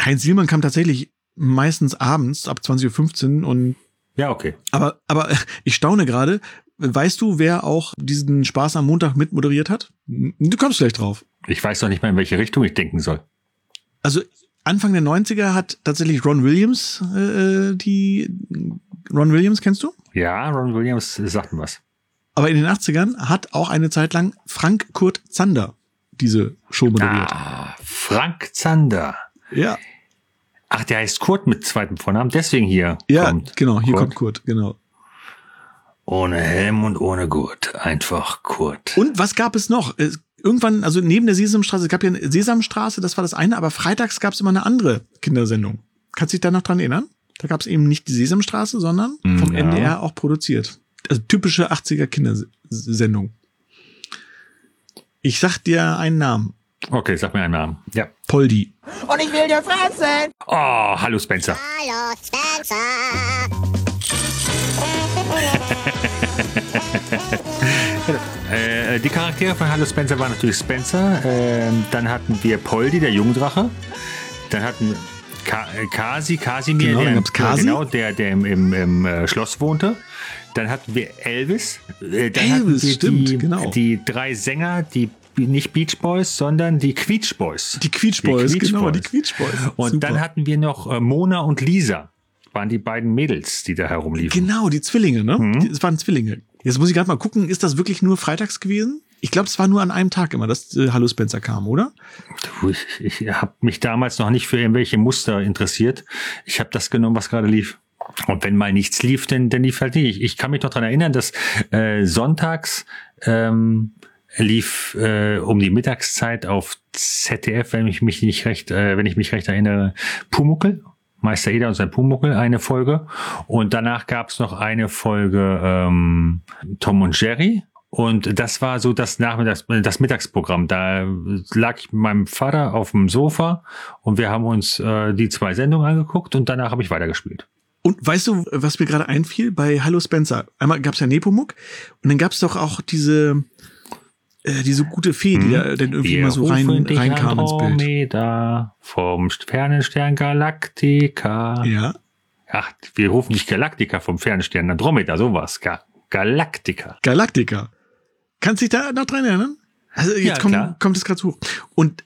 Heinz Sielmann kam tatsächlich meistens abends ab 20.15 Uhr und Ja, okay. Aber, aber ich staune gerade. Weißt du, wer auch diesen Spaß am Montag mitmoderiert hat? Du kommst gleich drauf. Ich weiß doch nicht mal, in welche Richtung ich denken soll. Also Anfang der 90er hat tatsächlich Ron Williams äh, die. Ron Williams kennst du? Ja, Ron Williams sagt mir was. Aber in den 80ern hat auch eine Zeit lang Frank Kurt Zander diese Show moderiert. Ah, Frank Zander. Ja. Ach, der heißt Kurt mit zweitem Vornamen, deswegen hier Ja, kommt. genau, hier Kurt. kommt Kurt, genau. Ohne Helm und ohne Gurt. Einfach Kurt. Und was gab es noch? Irgendwann, also neben der Sesamstraße, es gab ja eine Sesamstraße, das war das eine, aber freitags gab es immer eine andere Kindersendung. Kannst du dich da noch dran erinnern? Da gab es eben nicht die Sesamstraße, sondern vom Ja. NDR auch produziert. Also typische 80er Kindersendung. Ich sag dir einen Namen. Okay, sag mir einen Namen. Ja. Poldi. Und ich will dir fressen. Oh, hallo Spencer. Hallo, Spencer. Äh, die Charaktere von Hallo Spencer waren natürlich Spencer. Ähm, dann hatten wir Poldi, der Jungenddrache. Dann hatten wir Ka äh, Kasi, Kasimir, Genau, der, Kasi. genau, der, der im, im, im äh, Schloss wohnte. Dann hatten wir Elvis. Äh, dann Elvis, wir stimmt, die, genau. die drei Sänger, die nicht Beach Boys, sondern die Queech Boys. Die Queech Boys, genau, die Queech Boys. Und Super. dann hatten wir noch äh, Mona und Lisa. Waren die beiden Mädels, die da herumliefen. Genau, die Zwillinge, ne? Mhm. Die- Es waren Zwillinge. Jetzt muss ich gerade mal gucken, ist das wirklich nur freitags gewesen? Ich glaube, es war nur an einem Tag immer, dass äh, Hallo Spencer kam, oder? Du, Ich, ich habe mich damals noch nicht für irgendwelche Muster interessiert. Ich habe das genommen, was gerade lief. Und wenn mal nichts lief, dann, dann lief halt nicht. Ich, ich kann mich noch dran erinnern, dass äh, sonntags ähm, lief äh, um die Mittagszeit auf ZDF, wenn ich mich nicht recht, äh, wenn ich mich recht erinnere, Pumuckel. Meister Eder und sein Pumuckel, eine Folge. Und danach gab es noch eine Folge ähm, Tom und Jerry. Und das war so das Nachmittags, das Mittagsprogramm. Da lag ich mit meinem Vater auf dem Sofa und wir haben uns äh, die zwei Sendungen angeguckt und danach habe ich weitergespielt. Und weißt du, was mir gerade einfiel? Bei Hallo Spencer. Einmal gab es ja Nepomuk und dann gab es doch auch diese, äh, diese gute Fee, die da dann irgendwie Wir mal so rein, reinkam ins Bild. Andromeda vom Fernenstern Galactica. Ja. Ach, wir rufen dich Galactica vom Fernenstern Andromeda, sowas. Ga Galactica. Galactica. Kannst dich da noch dran erinnern? Also jetzt Ja, kommt, klar. kommt es gerade hoch. Und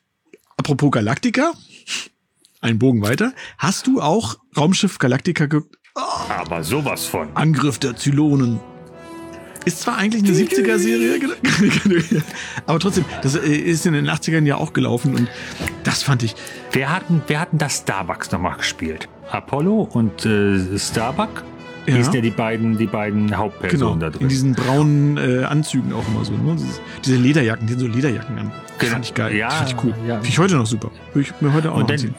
apropos Galactica, ein Bogen weiter. Hast du auch Raumschiff Galactica geguckt? Aber sowas von. Angriff der Zylonen. Ist zwar eigentlich eine 70er-Serie, aber trotzdem, das äh, ist in den 80ern ja auch gelaufen und das fand ich. Wer hatten, wer hatten das Starbucks nochmal gespielt? Apollo und äh, Starbuck? Ja. Sind ja die beiden, die beiden Hauptpersonen Genau, da drin. in diesen braunen äh, Anzügen auch immer so. Ne? Diese Lederjacken, die haben so Lederjacken an. Genau. Fand ich geil. Ja, fand ich cool. ja. Finde ich heute noch super. Würde ich mir heute auch Und dann anziehen.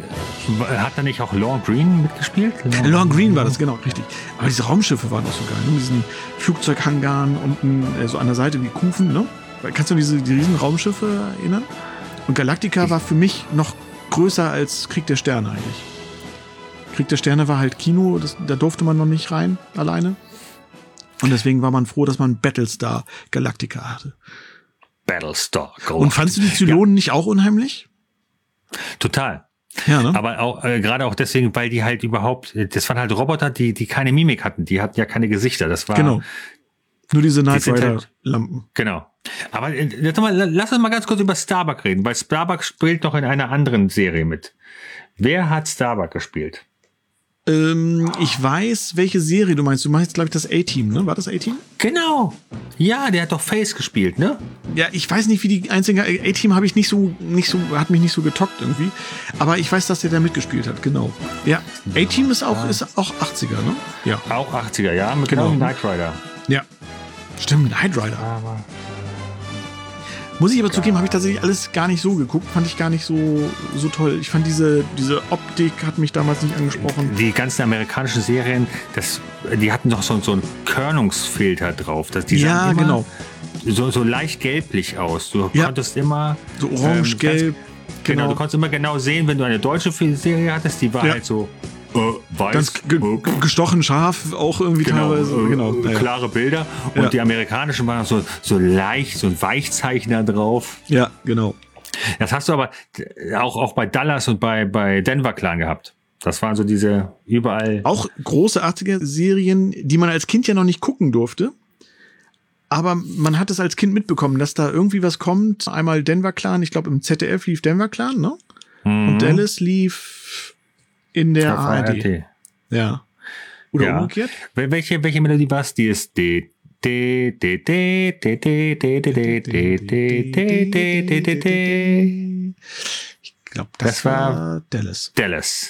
hat da nicht auch Lorne Green mitgespielt? Lorne Green war das, genau, richtig. Aber diese Raumschiffe waren auch so geil. Ne? Mit diesen Flugzeughangaren unten äh, so an der Seite wie Kufen. Ne? Kannst du diese die riesen Raumschiffe erinnern? Und Galactica war für mich noch größer als Krieg der Sterne eigentlich. Krieg der Sterne war halt Kino, das, da durfte man noch nicht rein alleine. Und deswegen war man froh, dass man Battlestar Galactica hatte. Battlestar. Und fandst du die Zylonen nicht auch unheimlich? Total. Ja, ne? Aber auch äh, gerade auch deswegen, weil die halt überhaupt, äh, das waren halt Roboter, die die keine Mimik hatten, die hatten ja keine Gesichter. Das war Genau. Nur diese Knight sind Rider halt-. Genau. Aber äh, jetzt mal, lass uns mal ganz kurz über Starbuck reden, weil Starbuck spielt noch in einer anderen Serie mit. Wer hat Starbuck gespielt? Ähm, ich weiß, welche Serie du meinst. Du meinst, glaube ich, das A-Team, ne? War das A-Team? Genau. Ja, der hat doch Face gespielt, ne? Ja, ich weiß nicht, wie die einzigen A-Team habe ich nicht so, nicht so, hat mich nicht so getockt irgendwie. Aber ich weiß, dass der da mitgespielt hat, genau. Ja, A-Team ist auch, ist auch 80er, ne? Ja. Auch 80er, ja, mit Genau. Knight Rider. Ja. Stimmt, Knight Rider. Muss ich aber zugeben, habe ich tatsächlich alles gar nicht so geguckt. Fand ich gar nicht so, so toll. Ich fand diese, diese Optik hat mich damals nicht angesprochen. Die ganzen amerikanischen Serien, das, die hatten doch so, so einen Körnungsfilter drauf. Das, die Ja, sahen immer genau. So, so leicht gelblich aus. Du Ja. konntest immer. So orange, ähm, genau. genau. du konntest immer genau sehen, wenn du eine deutsche Serie hattest, die war Ja. halt so äh, weiß. Ganz ge äh, gestochen scharf, auch irgendwie Genau, teilweise. äh, genau. äh, klare Bilder. Und Ja. die amerikanischen waren so, so leicht, so ein Weichzeichner drauf. ja, genau. Das hast du aber auch, auch bei Dallas und bei, bei Denver Clan gehabt. Das waren so diese überall. Auch große 80er-Serien, die man als Kind ja noch nicht gucken durfte. Aber man hat es als Kind mitbekommen, dass da irgendwie was kommt. Einmal Denver Clan, ich glaube im ZDF lief Denver Clan, ne? Mhm. Und Dallas lief in der ARD. Ja. Oder ja. umgekehrt? Welche, welche Melodie war es? Die ist D. Ich glaube, das, das war Dallas. Dallas.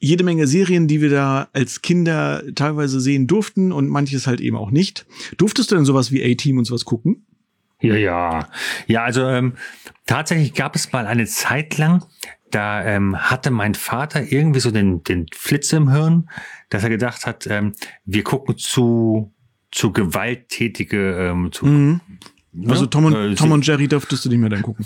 jede Menge Serien, die wir da als Kinder teilweise sehen durften und manches halt eben auch nicht. Durftest du denn sowas wie A-Team und sowas gucken? Ja, ja. Ja, also ähm, tatsächlich gab es mal eine Zeit lang, da ähm, hatte mein Vater irgendwie so den, den Flitz im Hirn, dass er gedacht hat, ähm, wir gucken zu, zu gewalttätige, ähm, zu, Mhm. Also ne? Tom und, Äh, Tom und Jerry durftest du nicht mehr dann gucken.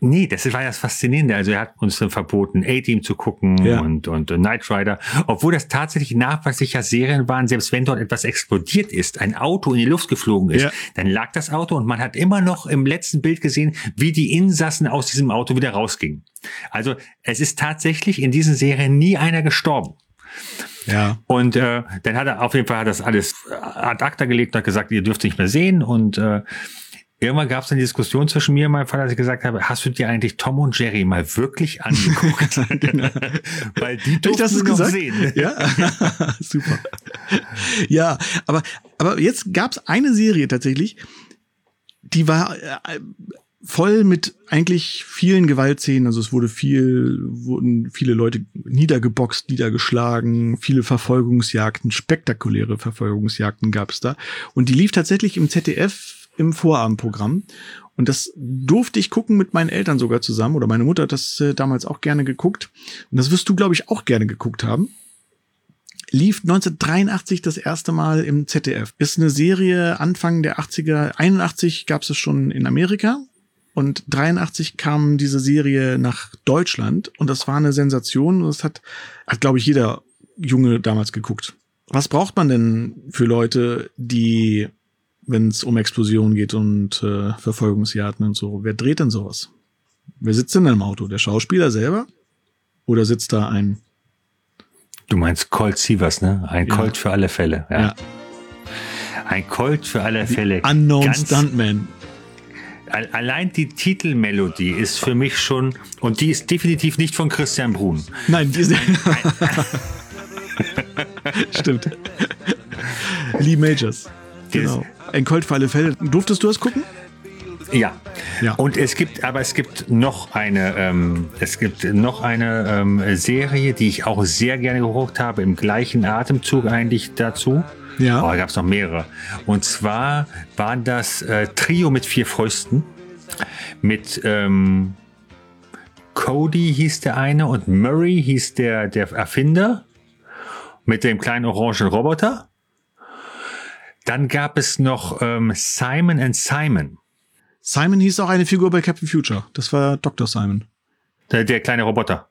Nee, das war ja das Faszinierende. Also er hat uns dann verboten, A-Team zu gucken Ja. und, und Knight Rider. Obwohl das tatsächlich nachweislich ja Serien waren, selbst wenn dort etwas explodiert ist, ein Auto in die Luft geflogen ist, Ja. dann lag das Auto und man hat immer noch im letzten Bild gesehen, wie die Insassen aus diesem Auto wieder rausgingen. Also es ist tatsächlich in diesen Serien nie einer gestorben. Ja. Und äh, dann hat er auf jeden Fall hat das alles ad acta gelegt und hat gesagt, ihr dürft nicht mehr sehen. Und äh, irgendwann gab es eine Diskussion zwischen mir und meinem Vater, dass ich gesagt habe, hast du dir eigentlich Tom und Jerry mal wirklich angeguckt? Weil die durften du wir noch gesagt? sehen. Ja, super. Ja, aber, aber jetzt gab's eine Serie tatsächlich, die war äh, voll mit eigentlich vielen Gewaltszenen. Also es wurde viel, wurden viele Leute niedergeboxt, niedergeschlagen, viele Verfolgungsjagden, spektakuläre Verfolgungsjagden gab's da. Und die lief tatsächlich im ZDF im Vorabendprogramm. Und das durfte ich gucken mit meinen Eltern sogar zusammen. Oder meine Mutter hat das äh, damals auch gerne geguckt. Und das wirst du, glaube ich, auch gerne geguckt haben lief 1983 das erste Mal im ZDF. Ist eine Serie Anfang der 80er. 81 gab es schon in Amerika und 83 kam diese Serie nach Deutschland und das war eine Sensation. Und das hat, hat glaube ich, jeder Junge damals geguckt. Was braucht man denn für Leute, die, wenn es um Explosionen geht und äh, Verfolgungsjagden und so, wer dreht denn sowas? Wer sitzt denn im Auto? Der Schauspieler selber? Oder sitzt da ein Du meinst Colt Sievers, ne? Ein Ja. Colt für alle Fälle. Ja. Ja. Ein Colt für alle Fälle. Unknown Ganz- Stuntman? Al- Allein die Titelmelodie ist für mich schon, und die ist definitiv nicht von Christian Brun. Nein, die sind. Stimmt. Lee Majors. Genau. Ein Colt für alle Fälle. Durftest du das gucken? Ja. Ja. Und es gibt, aber es gibt noch eine, ähm, es gibt noch eine ähm, Serie, die ich auch sehr gerne geguckt habe, im gleichen Atemzug eigentlich dazu. Ja. Oh, da gab es noch mehrere. Und zwar waren das äh, Trio mit vier Fäusten. Mit ähm, Cody hieß der eine und Murray hieß der, der Erfinder. Mit dem kleinen orangen Roboter. Dann gab es noch ähm, Simon and Simon. Simon hieß auch eine Figur bei Captain Future. Das war Dr. Simon. Der, der kleine Roboter.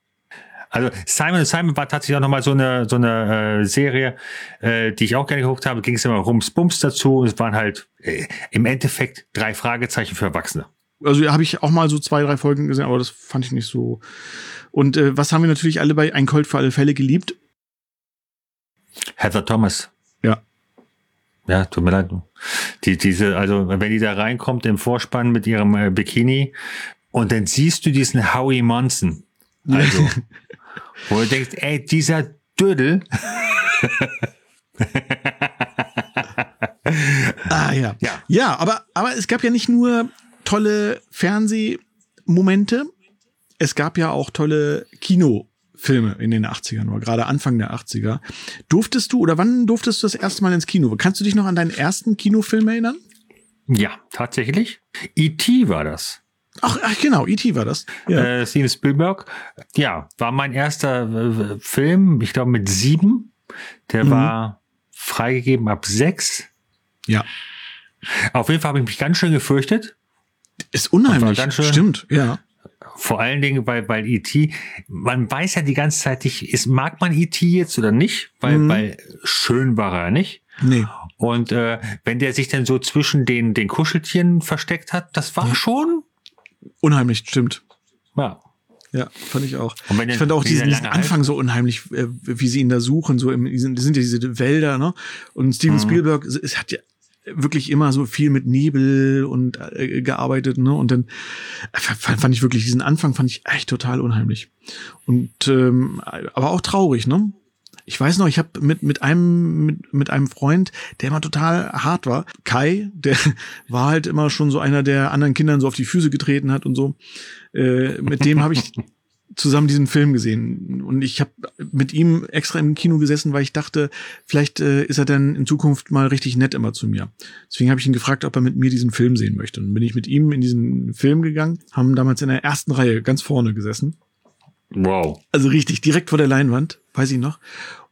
Also Simon Simon war tatsächlich auch nochmal so eine, so eine äh, Serie, äh, die ich auch gerne geguckt habe. Ging es immer Rums Bums dazu. Es waren halt äh, im Endeffekt drei Fragezeichen für Erwachsene. Also habe ich auch mal so zwei, drei Folgen gesehen, aber das fand ich nicht so. Und äh, was haben wir natürlich alle bei Ein Colt für alle Fälle geliebt? Heather Thomas. Ja. Tut mir leid. Die, diese, also wenn die da reinkommt im Vorspann mit ihrem äh, Bikini und dann siehst du diesen Howie Monson. Also, wo du denkst, ey, dieser Dödel. Ah ja. Ja. Ja, aber, aber es gab ja nicht nur tolle Fernsehmomente, es gab ja auch tolle Kinofilme in den 80ern oder gerade Anfang der 80er. Durftest du oder wann durftest du das erste Mal ins Kino? Kannst du dich noch an deinen ersten Kinofilm erinnern? Ja, tatsächlich. E.T. war das. Ach, ach genau, E.T. war das. Ja. Äh, Steven Spielberg. Ja, war mein erster äh, Film, ich glaube mit sieben. Der Mhm. war freigegeben ab sechs. ja. Auf jeden Fall habe ich mich ganz schön gefürchtet. Ist unheimlich. Ganz schön. Stimmt, ja. Vor allen Dingen, weil, weil E.T., man weiß ja die ganze Zeit nicht, ist, mag man E.T. jetzt oder nicht, weil, Mhm. weil schön war er nicht. Nee. Und äh, wenn der sich dann so zwischen den, den Kuscheltieren versteckt hat, das war schon, Unheimlich, stimmt. ja. Ja, fand ich auch. Wenn ich der- fand auch diesen, diesen Anfang so unheimlich, äh, wie sie ihn da suchen, so im, sind ja diese Wälder, ne? Und Steven Mhm. Spielberg, es hat ja wirklich immer so viel mit Nebel und äh, gearbeitet, ne? Und dann äh, fand, ich wirklich diesen Anfang fand ich echt total unheimlich. Und ähm, aber auch traurig, ne? Ich weiß noch, ich habe mit mit einem mit, mit einem Freund, der immer total hart war, Kai, der war halt immer schon so einer, der anderen Kindern so auf die Füße getreten hat und so. Äh, mit dem habe ich zusammen diesen Film gesehen und ich habe mit ihm extra im Kino gesessen, weil ich dachte, vielleicht äh, ist er dann in Zukunft mal richtig nett immer zu mir. Deswegen habe ich ihn gefragt, ob er mit mir diesen Film sehen möchte. Und bin ich mit ihm in diesen Film gegangen, haben damals in der ersten Reihe ganz vorne gesessen. Wow. Also richtig, direkt vor der Leinwand, weiß ich noch.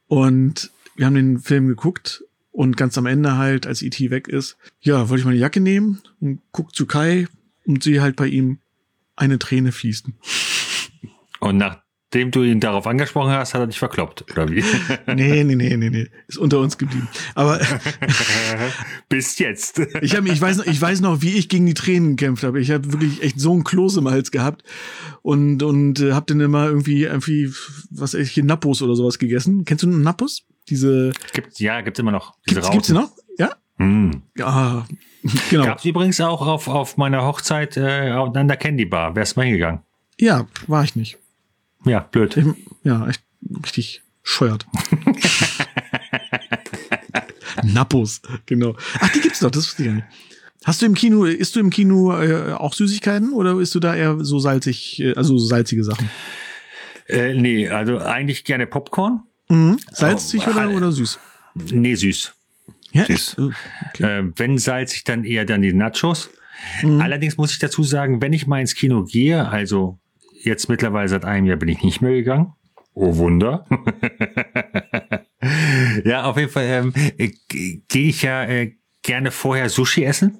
Und wir haben den Film geguckt und ganz am Ende halt, als E.T. weg ist, ja, wollte ich meine Jacke nehmen und guck zu Kai und sehe halt bei ihm eine Träne fließen. Und nachdem du ihn darauf angesprochen hast, hat er dich verkloppt, oder wie? Nee, nee, nee, nee, nee. Ist unter uns geblieben. Aber Bis jetzt. ich, hab, ich, weiß noch, ich weiß noch, wie ich gegen die Tränen gekämpft habe. Ich habe wirklich echt so einen Kloß im Hals gehabt und, und äh, hab dann immer irgendwie, irgendwie, was ich hier, Nappos oder sowas gegessen. Kennst du Nappos? Diese. Gibt, ja, gibt's immer noch. Diese Gibt's, gibt's die Rauten. noch? Ja? Hm. Ja, genau. Gab's übrigens auch auf, auf meiner Hochzeit äh, an der Candy Bar. Wärst du mal hingegangen? Ja, war ich nicht. Ja, blöd. Ich, ja, echt richtig scheuert. Nappos, genau. Ach, die gibt's noch, das wusste ich gar nicht. Hast du im Kino, isst du im Kino äh, auch Süßigkeiten oder isst du da eher so salzig, äh, also so salzige Sachen? Äh, nee, also eigentlich gerne Popcorn. Mhm. Salzig Oh, oder, äh, oder süß? Nee, süß. Ja, süß. Oh, Äh, wenn salzig, dann eher dann die Nachos. Mhm. Allerdings muss ich dazu sagen, wenn ich mal ins Kino gehe, also jetzt mittlerweile seit einem Jahr bin ich nicht mehr gegangen. Oh Wunder. ja, auf jeden Fall ähm, äh, gehe ich ja äh, gerne vorher Sushi essen.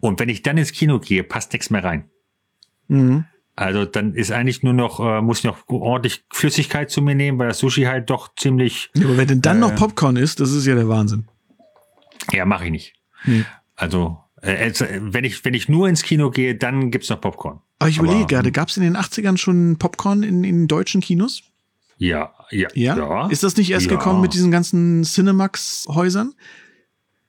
Und wenn ich dann ins Kino gehe, passt nichts mehr rein. Mhm. Also dann ist eigentlich nur noch, äh, muss ich noch ordentlich Flüssigkeit zu mir nehmen, weil das Sushi halt doch ziemlich. Ja, aber wenn denn dann äh, noch Popcorn ist, das ist ja der Wahnsinn. Ja, mache ich nicht. Nee. Also, wenn ich, wenn ich nur ins Kino gehe, dann gibt's noch Popcorn. Aber ich überlege gerade, gab es in den 80ern schon Popcorn in, in deutschen Kinos? Ja, ja, Ja? Ist das nicht erst ja. gekommen mit diesen ganzen Cinemax-Häusern?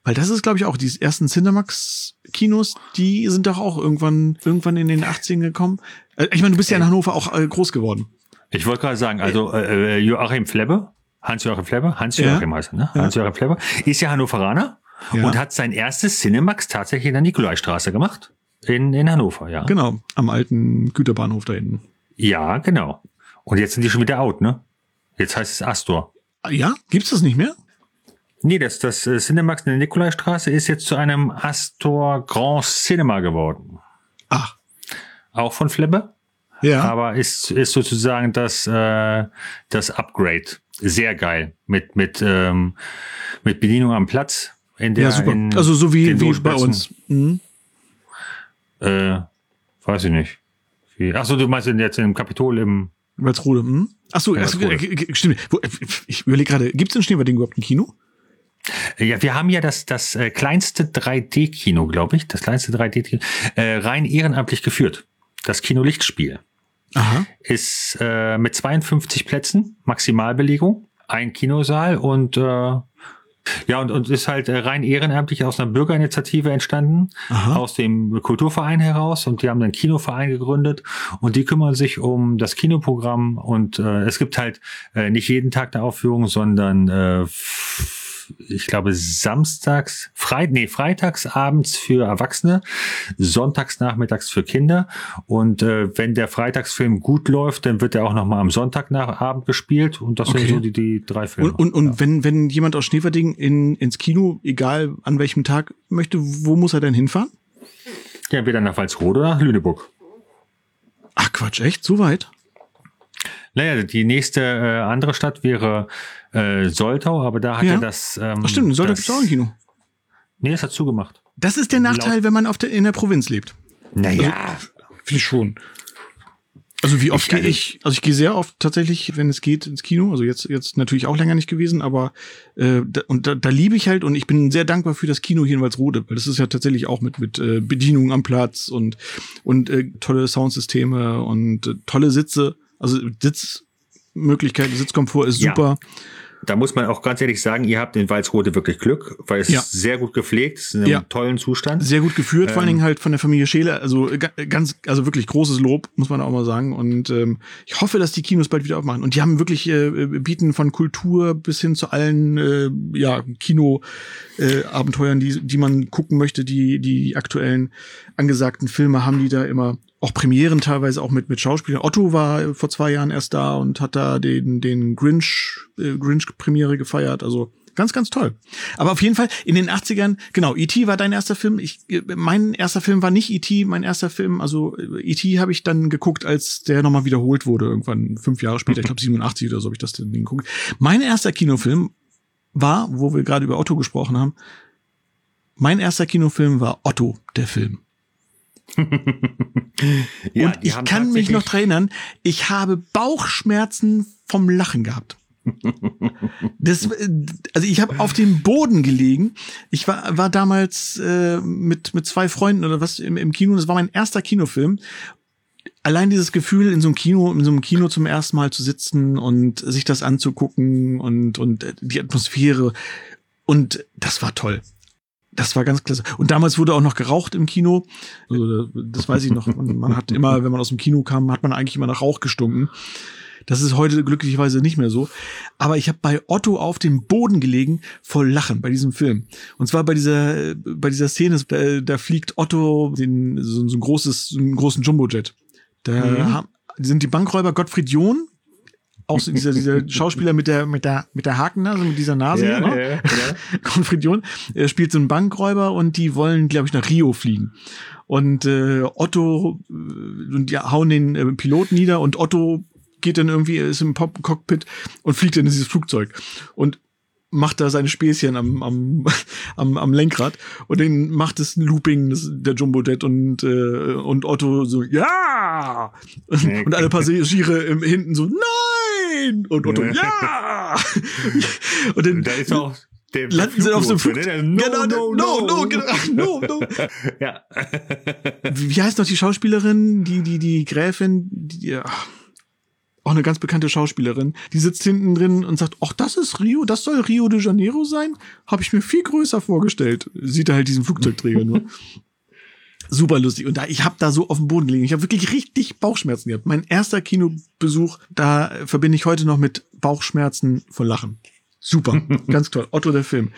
Weil das ist, glaube ich, auch die ersten Cinemax-Kinos, die sind doch auch irgendwann, irgendwann in den 80ern gekommen. Äh, Ich meine, du bist ja in Hannover auch äh, groß geworden. Ich wollte gerade sagen, also äh, äh, Joachim Flebbe, Hans-Joachim Flebbe, Hans-Joachim Ja. heißt er, ne? Ja. Hans-Joachim Flebbe, ist ja Hannoveraner Ja. und hat sein erstes Cinemax tatsächlich in der Nikolaistraße gemacht. In, in Hannover, ja. Genau, am alten Güterbahnhof da hinten. Ja, genau. Und jetzt sind die schon wieder out, ne? Jetzt heißt es Astor. Ja? Gibt's das nicht mehr? Nee, das, das äh, Cinemax in der Nikolaistraße ist jetzt zu einem Astor Grand Cinema geworden. Ach. Auch von Flebbe? Ja. Aber ist, ist sozusagen das, äh, das Upgrade. Sehr geil. Mit, mit, ähm, mit Bedienung am Platz. In der, ja, super. in Also so wie, wie bei uns. Mhm. Äh, weiß ich nicht. Wie, ach so, du meinst jetzt im Kapitol im, Walsrode. Hm? Ach so, Ja, ach so, Walsrode. g- stimmt. Äh, Ich überlege gerade, gibt's in Schneewerding überhaupt ein Kino? Ja, wir haben ja das, das äh, kleinste 3D-Kino, glaube ich, das kleinste 3D-Kino, äh, rein ehrenamtlich geführt. Das Kino Lichtspiel Aha. ist äh, mit 52 Plätzen, Maximalbelegung, ein Kinosaal und äh, ja, und, und ist halt äh, rein ehrenamtlich aus einer Bürgerinitiative entstanden, Aha. aus dem Kulturverein heraus. Und die haben einen Kinoverein gegründet. Und die kümmern sich um das Kinoprogramm. Und äh, es gibt halt äh, nicht jeden Tag eine Aufführung, sondern äh, ich glaube samstags, frei, nee, freitags abends für Erwachsene, sonntags nachmittags für Kinder und äh, wenn der Freitagsfilm gut läuft, dann wird er auch nochmal am Sonntagnachabend gespielt und das Okay. sind so die, die drei Filme. Und, und, und wenn, wenn jemand aus Schneewerding in, ins Kino, egal an welchem Tag möchte, wo muss er denn hinfahren? Ja, entweder nach Walsrode oder nach Lüneburg. Ach Quatsch, echt? So weit? Naja, die nächste äh, andere Stadt wäre äh, Soltau, aber da hat Ja. ja, das. Ähm, Ach stimmt, Soltau das, gibt's auch ein Kino. Nee, das hat zugemacht. Das ist der Nachteil, wenn man auf der, in der Provinz lebt. Naja. Finde ich schon. Also wie oft gehe also- ich, also ich gehe sehr oft tatsächlich, wenn es geht, ins Kino. Also jetzt jetzt natürlich auch länger nicht gewesen, aber äh, da, und da, da liebe ich halt und ich bin sehr dankbar für das Kino hier in Walsrode, weil das ist ja tatsächlich auch mit mit äh, Bedienung am Platz und und äh, tolle Soundsysteme und äh, tolle Sitze. Also Sitzmöglichkeiten, Sitzkomfort ist Ja. super. Da muss man auch ganz ehrlich sagen, ihr habt in Walsrode wirklich Glück, weil es Ja. ist sehr gut gepflegt, ist in einem Ja. tollen Zustand. Sehr gut geführt, vor allen Ähm, Dingen halt von der Familie Scheele. Also äh, ga- ganz, also wirklich großes Lob, muss man auch mal sagen. Und ähm, ich hoffe, dass die Kinos bald wieder aufmachen. Und die haben wirklich äh, äh, bieten von Kultur bis hin zu allen äh, ja, Kino-Abenteuern, die, die man gucken möchte, die, die aktuellen angesagten Filme haben die da immer. Auch Premieren teilweise auch mit, mit Schauspielern. Otto war äh, vor zwei Jahren erst da und hat da den, den Grinch, äh, Grinch-Premiere gefeiert. Also Ganz, ganz toll. Aber auf jeden Fall in den 80ern, genau, E.T. war dein erster Film. Ich, äh, mein erster Film war nicht E.T., mein erster Film, also äh, E.T. habe ich dann geguckt, als der nochmal wiederholt wurde, irgendwann fünf Jahre später, ich glaube 87 oder so habe ich das dann geguckt. Mein erster Kinofilm war, wo wir gerade über Otto gesprochen haben, mein erster Kinofilm war Otto, der Film. Ja, Und ich kann mich noch dran erinnern, ich habe Bauchschmerzen vom Lachen gehabt. Das, also ich habe auf dem Boden gelegen. Ich war, war damals äh, mit, mit zwei Freunden oder was im, im Kino. Das war mein erster Kinofilm. Allein dieses Gefühl, in so einem Kino, in so einem Kino zum ersten Mal zu sitzen und sich das anzugucken und, und äh, die Atmosphäre. Und das war toll. Das war ganz klasse. Und damals wurde auch noch geraucht im Kino. Also, das weiß ich noch. Man, man hat immer, wenn man aus dem Kino kam, hat man eigentlich immer nach Rauch gestunken. Das ist heute glücklicherweise nicht mehr so. Aber ich habe bei Otto auf dem Boden gelegen vor Lachen bei diesem Film. Und zwar bei dieser, bei dieser Szene, da, da fliegt Otto den, so, so ein großes, so einen großen Jumbojet. Da Mhm. haben, sind die Bankräuber Gottfried John, auch so dieser, dieser Schauspieler mit der, mit der, mit der Hakennase, mit dieser Nase, Ja, ne? ja, ja. Gottfried John er spielt so einen Bankräuber und die wollen, glaube ich, nach Rio fliegen. Und äh, Otto äh, und die hauen den äh, Piloten nieder und Otto geht dann irgendwie, ist im Pop Cockpit und fliegt dann in dieses Flugzeug und macht da seine Späßchen am, am, am, am Lenkrad und dann macht es ein Looping, das, der Jumbo-Jet und, äh, und Otto so, ja! Und alle Passagiere im, hinten so, nein! Und Otto, Ja. ja! Und dann Da ist auch der landen sie auf so einem Flug. Ne? Der- genau, no, no, no, genau, no, no. ja. Wie wie heißt noch die Schauspielerin, die, die, die Gräfin, die, ach, auch eine ganz bekannte Schauspielerin, die sitzt hinten drin und sagt, ach, das ist Rio, das soll Rio de Janeiro sein? Habe ich mir viel größer vorgestellt. Sieht da halt diesen Flugzeugträger nur. Super lustig. Und da, ich habe da so auf dem Boden gelegen. Ich habe wirklich richtig Bauchschmerzen gehabt. Mein erster Kinobesuch, da verbinde ich heute noch mit Bauchschmerzen von Lachen. Super, ganz toll. Otto der Film.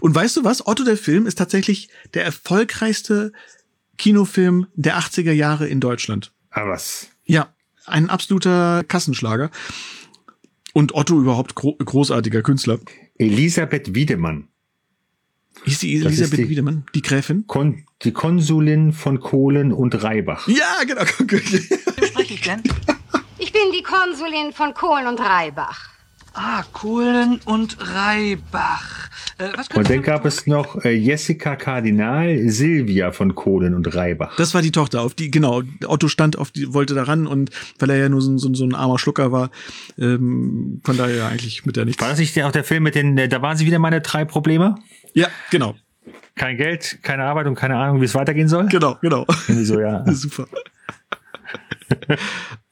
Und weißt du was? Otto der Film ist tatsächlich der erfolgreichste Kinofilm der 80er Jahre in Deutschland. Ah, was? Ja, ein absoluter Kassenschlager. Und Otto überhaupt gro großartiger Künstler. Elisabeth Wiedemann. Ist die Das ist Elisabeth die- Wiedemann, die Gräfin? Kon die Konsulin von Kohlen und Reibach. Ja, genau. spreche ich denn? Ich bin die Konsulin von Kohlen und Reibach. Ah, Kohlen und Reibach. Äh, was Und dann gab es noch äh, Jessica Kardinal, Silvia von Kohlen und Reibach. Das war die Tochter, auf die, genau, Otto stand auf die, wollte da ran und weil er ja nur so, ein- so, ein- so ein armer Schlucker war, ähm, konnte er ja eigentlich mit der nichts. War das nicht der, auch der Film mit den, äh, da waren sie wieder meine drei Probleme? Ja, genau. Kein Geld, keine Arbeit und keine Ahnung, wie es weitergehen soll? Genau, genau. Irgendwie so, ja. Super.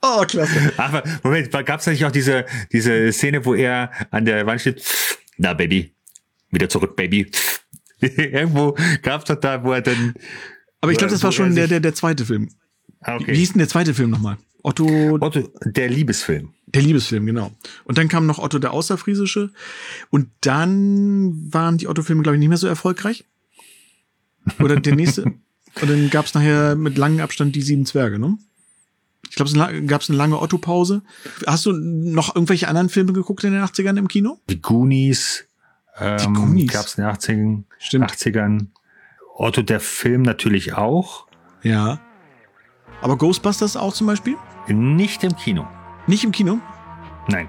Oh, klasse. Aber Moment, gab es nicht auch diese, diese Szene, wo er an der Wand steht? Na, Baby. Wieder zurück, Baby. Irgendwo gab es doch da, wo er dann. Aber ich glaube, das war schon er der, der, der zweite Film. Ah, Wie okay. hieß denn der zweite Film nochmal? Otto. Otto, der Liebesfilm. Der Liebesfilm, genau. Und dann kam noch Otto der Außerfriesische. Und dann waren die Otto-Filme, glaube ich, nicht mehr so erfolgreich. Oder der nächste. Und dann gab es nachher mit langem Abstand die sieben Zwerge, ne? Ich glaube, es gab eine lange Otto-Pause. Hast du noch irgendwelche anderen Filme geguckt in den 80ern im Kino? Die Goonies. Ähm, Goonies. Gab es in den 80ern. Stimmt. 80ern. Otto der Film natürlich auch. Ja. Aber Ghostbusters auch zum Beispiel? Nicht im Kino. Nicht im Kino? Nein.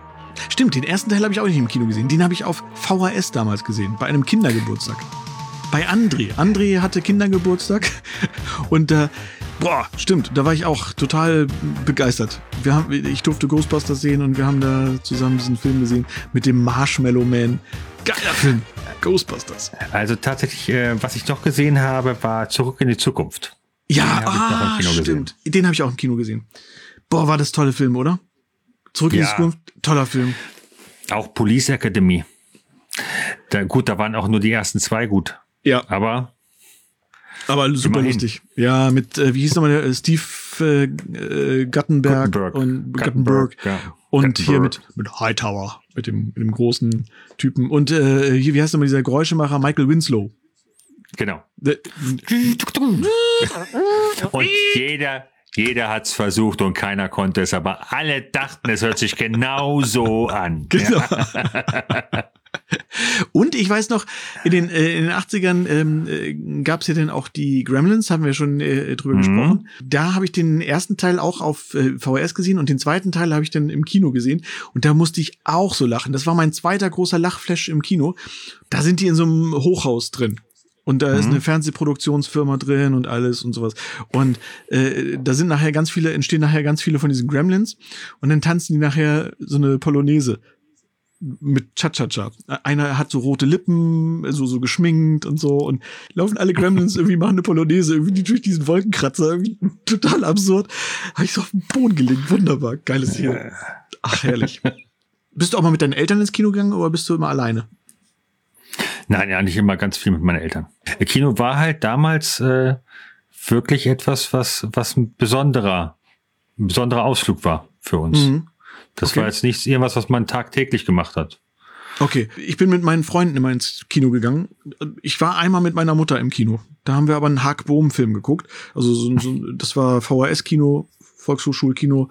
Stimmt, den ersten Teil habe ich auch nicht im Kino gesehen. Den habe ich auf VHS damals gesehen, bei einem Kindergeburtstag. bei André. André hatte Kindergeburtstag und da, boah, stimmt, da war ich auch total begeistert. Wir haben, ich durfte Ghostbusters sehen und wir haben da zusammen diesen Film gesehen mit dem Marshmallow Man. Geiler Film. Ghostbusters. Also tatsächlich, äh, was ich noch gesehen habe, war Zurück in die Zukunft. Ja, Den hab ich noch im ah, Kino gesehen. stimmt. Den habe ich auch im Kino gesehen. Boah, war das tolle Film, oder? Zurück in die Ja. Zukunft, toller Film. Auch Police Academy. Da, gut, da waren auch nur die ersten zwei gut. Ja. Aber Aber super Immerhin. lustig. Ja, mit, äh, wie hieß nochmal der, äh, Steve äh, äh, Guttenberg Guttenberg. und Guttenberg. ja. Und hier mit, Guttenberg. mit Hightower, mit dem, mit dem großen Typen. Und äh, hier, wie heißt nochmal dieser Geräuschemacher? Michael Winslow. Genau. Der, Und jeder, jeder hat's versucht und keiner konnte es, aber alle dachten, es hört sich genau so an. Genau. Und ich weiß noch, in den, äh, in den 80ern ähm, äh, gab es ja dann auch die Gremlins, haben wir schon äh, drüber Mhm. gesprochen. Da habe ich den ersten Teil auch auf äh, VHS gesehen und den zweiten Teil habe ich dann im Kino gesehen. Und da musste ich auch so lachen. Das war mein zweiter großer Lachflash im Kino. Da sind die in so einem Hochhaus drin. Und da ist Mhm. eine Fernsehproduktionsfirma drin und alles und sowas. Und äh, da sind nachher ganz viele, entstehen nachher ganz viele von diesen Gremlins. Und dann tanzen die nachher so eine Polonaise mit Cha-Cha-Cha. Einer hat so rote Lippen, so, so geschminkt und so und laufen alle Gremlins irgendwie machen eine Polonaise irgendwie durch diesen Wolkenkratzer. Irgendwie total absurd. Habe ich so auf den Boden gelegt. Wunderbar. Geiles Szene. Ach, herrlich. Bist du auch mal mit deinen Eltern ins Kino gegangen oder bist du immer alleine? Nein, ja, nicht immer ganz viel mit meinen Eltern. Kino war halt damals äh, wirklich etwas, was, was ein besonderer, ein besonderer Ausflug war für uns. Mhm. Das Okay. war jetzt nichts irgendwas, was man tagtäglich gemacht hat. Okay, ich bin mit meinen Freunden immer ins Kino gegangen. Ich war einmal mit meiner Mutter im Kino. Da haben wir aber einen Haag Bohm-Film geguckt. Also so, so, das war VHS-Kino, Volkshochschulkino.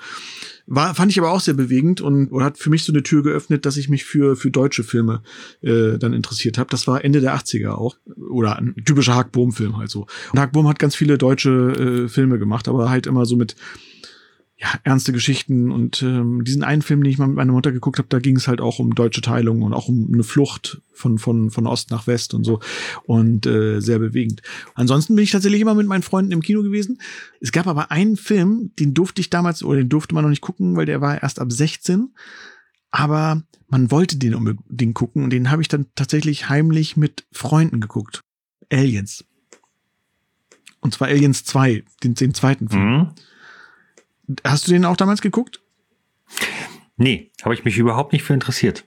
War, fand ich aber auch sehr bewegend und oder hat für mich so eine Tür geöffnet, dass ich mich für, für deutsche Filme äh, dann interessiert habe. Das war Ende der 80er auch. Oder ein typischer Haag Bohm-Film halt so. Und Haag Bohm hat ganz viele deutsche äh, Filme gemacht, aber halt immer so mit ja, ernste Geschichten und ähm, diesen einen Film, den ich mal mit meiner Mutter geguckt habe, da ging es halt auch um deutsche Teilung und auch um eine Flucht von von von Ost nach West und so und äh, sehr bewegend. Ansonsten bin ich tatsächlich immer mit meinen Freunden im Kino gewesen. Es gab aber einen Film, den durfte ich damals oder den durfte man noch nicht gucken, weil der war erst ab 16, aber man wollte den unbedingt gucken und den habe ich dann tatsächlich heimlich mit Freunden geguckt. Aliens. Und zwar Aliens 2, den, den zweiten Film. Mhm. Hast du den auch damals geguckt? Nee, habe ich mich überhaupt nicht für interessiert.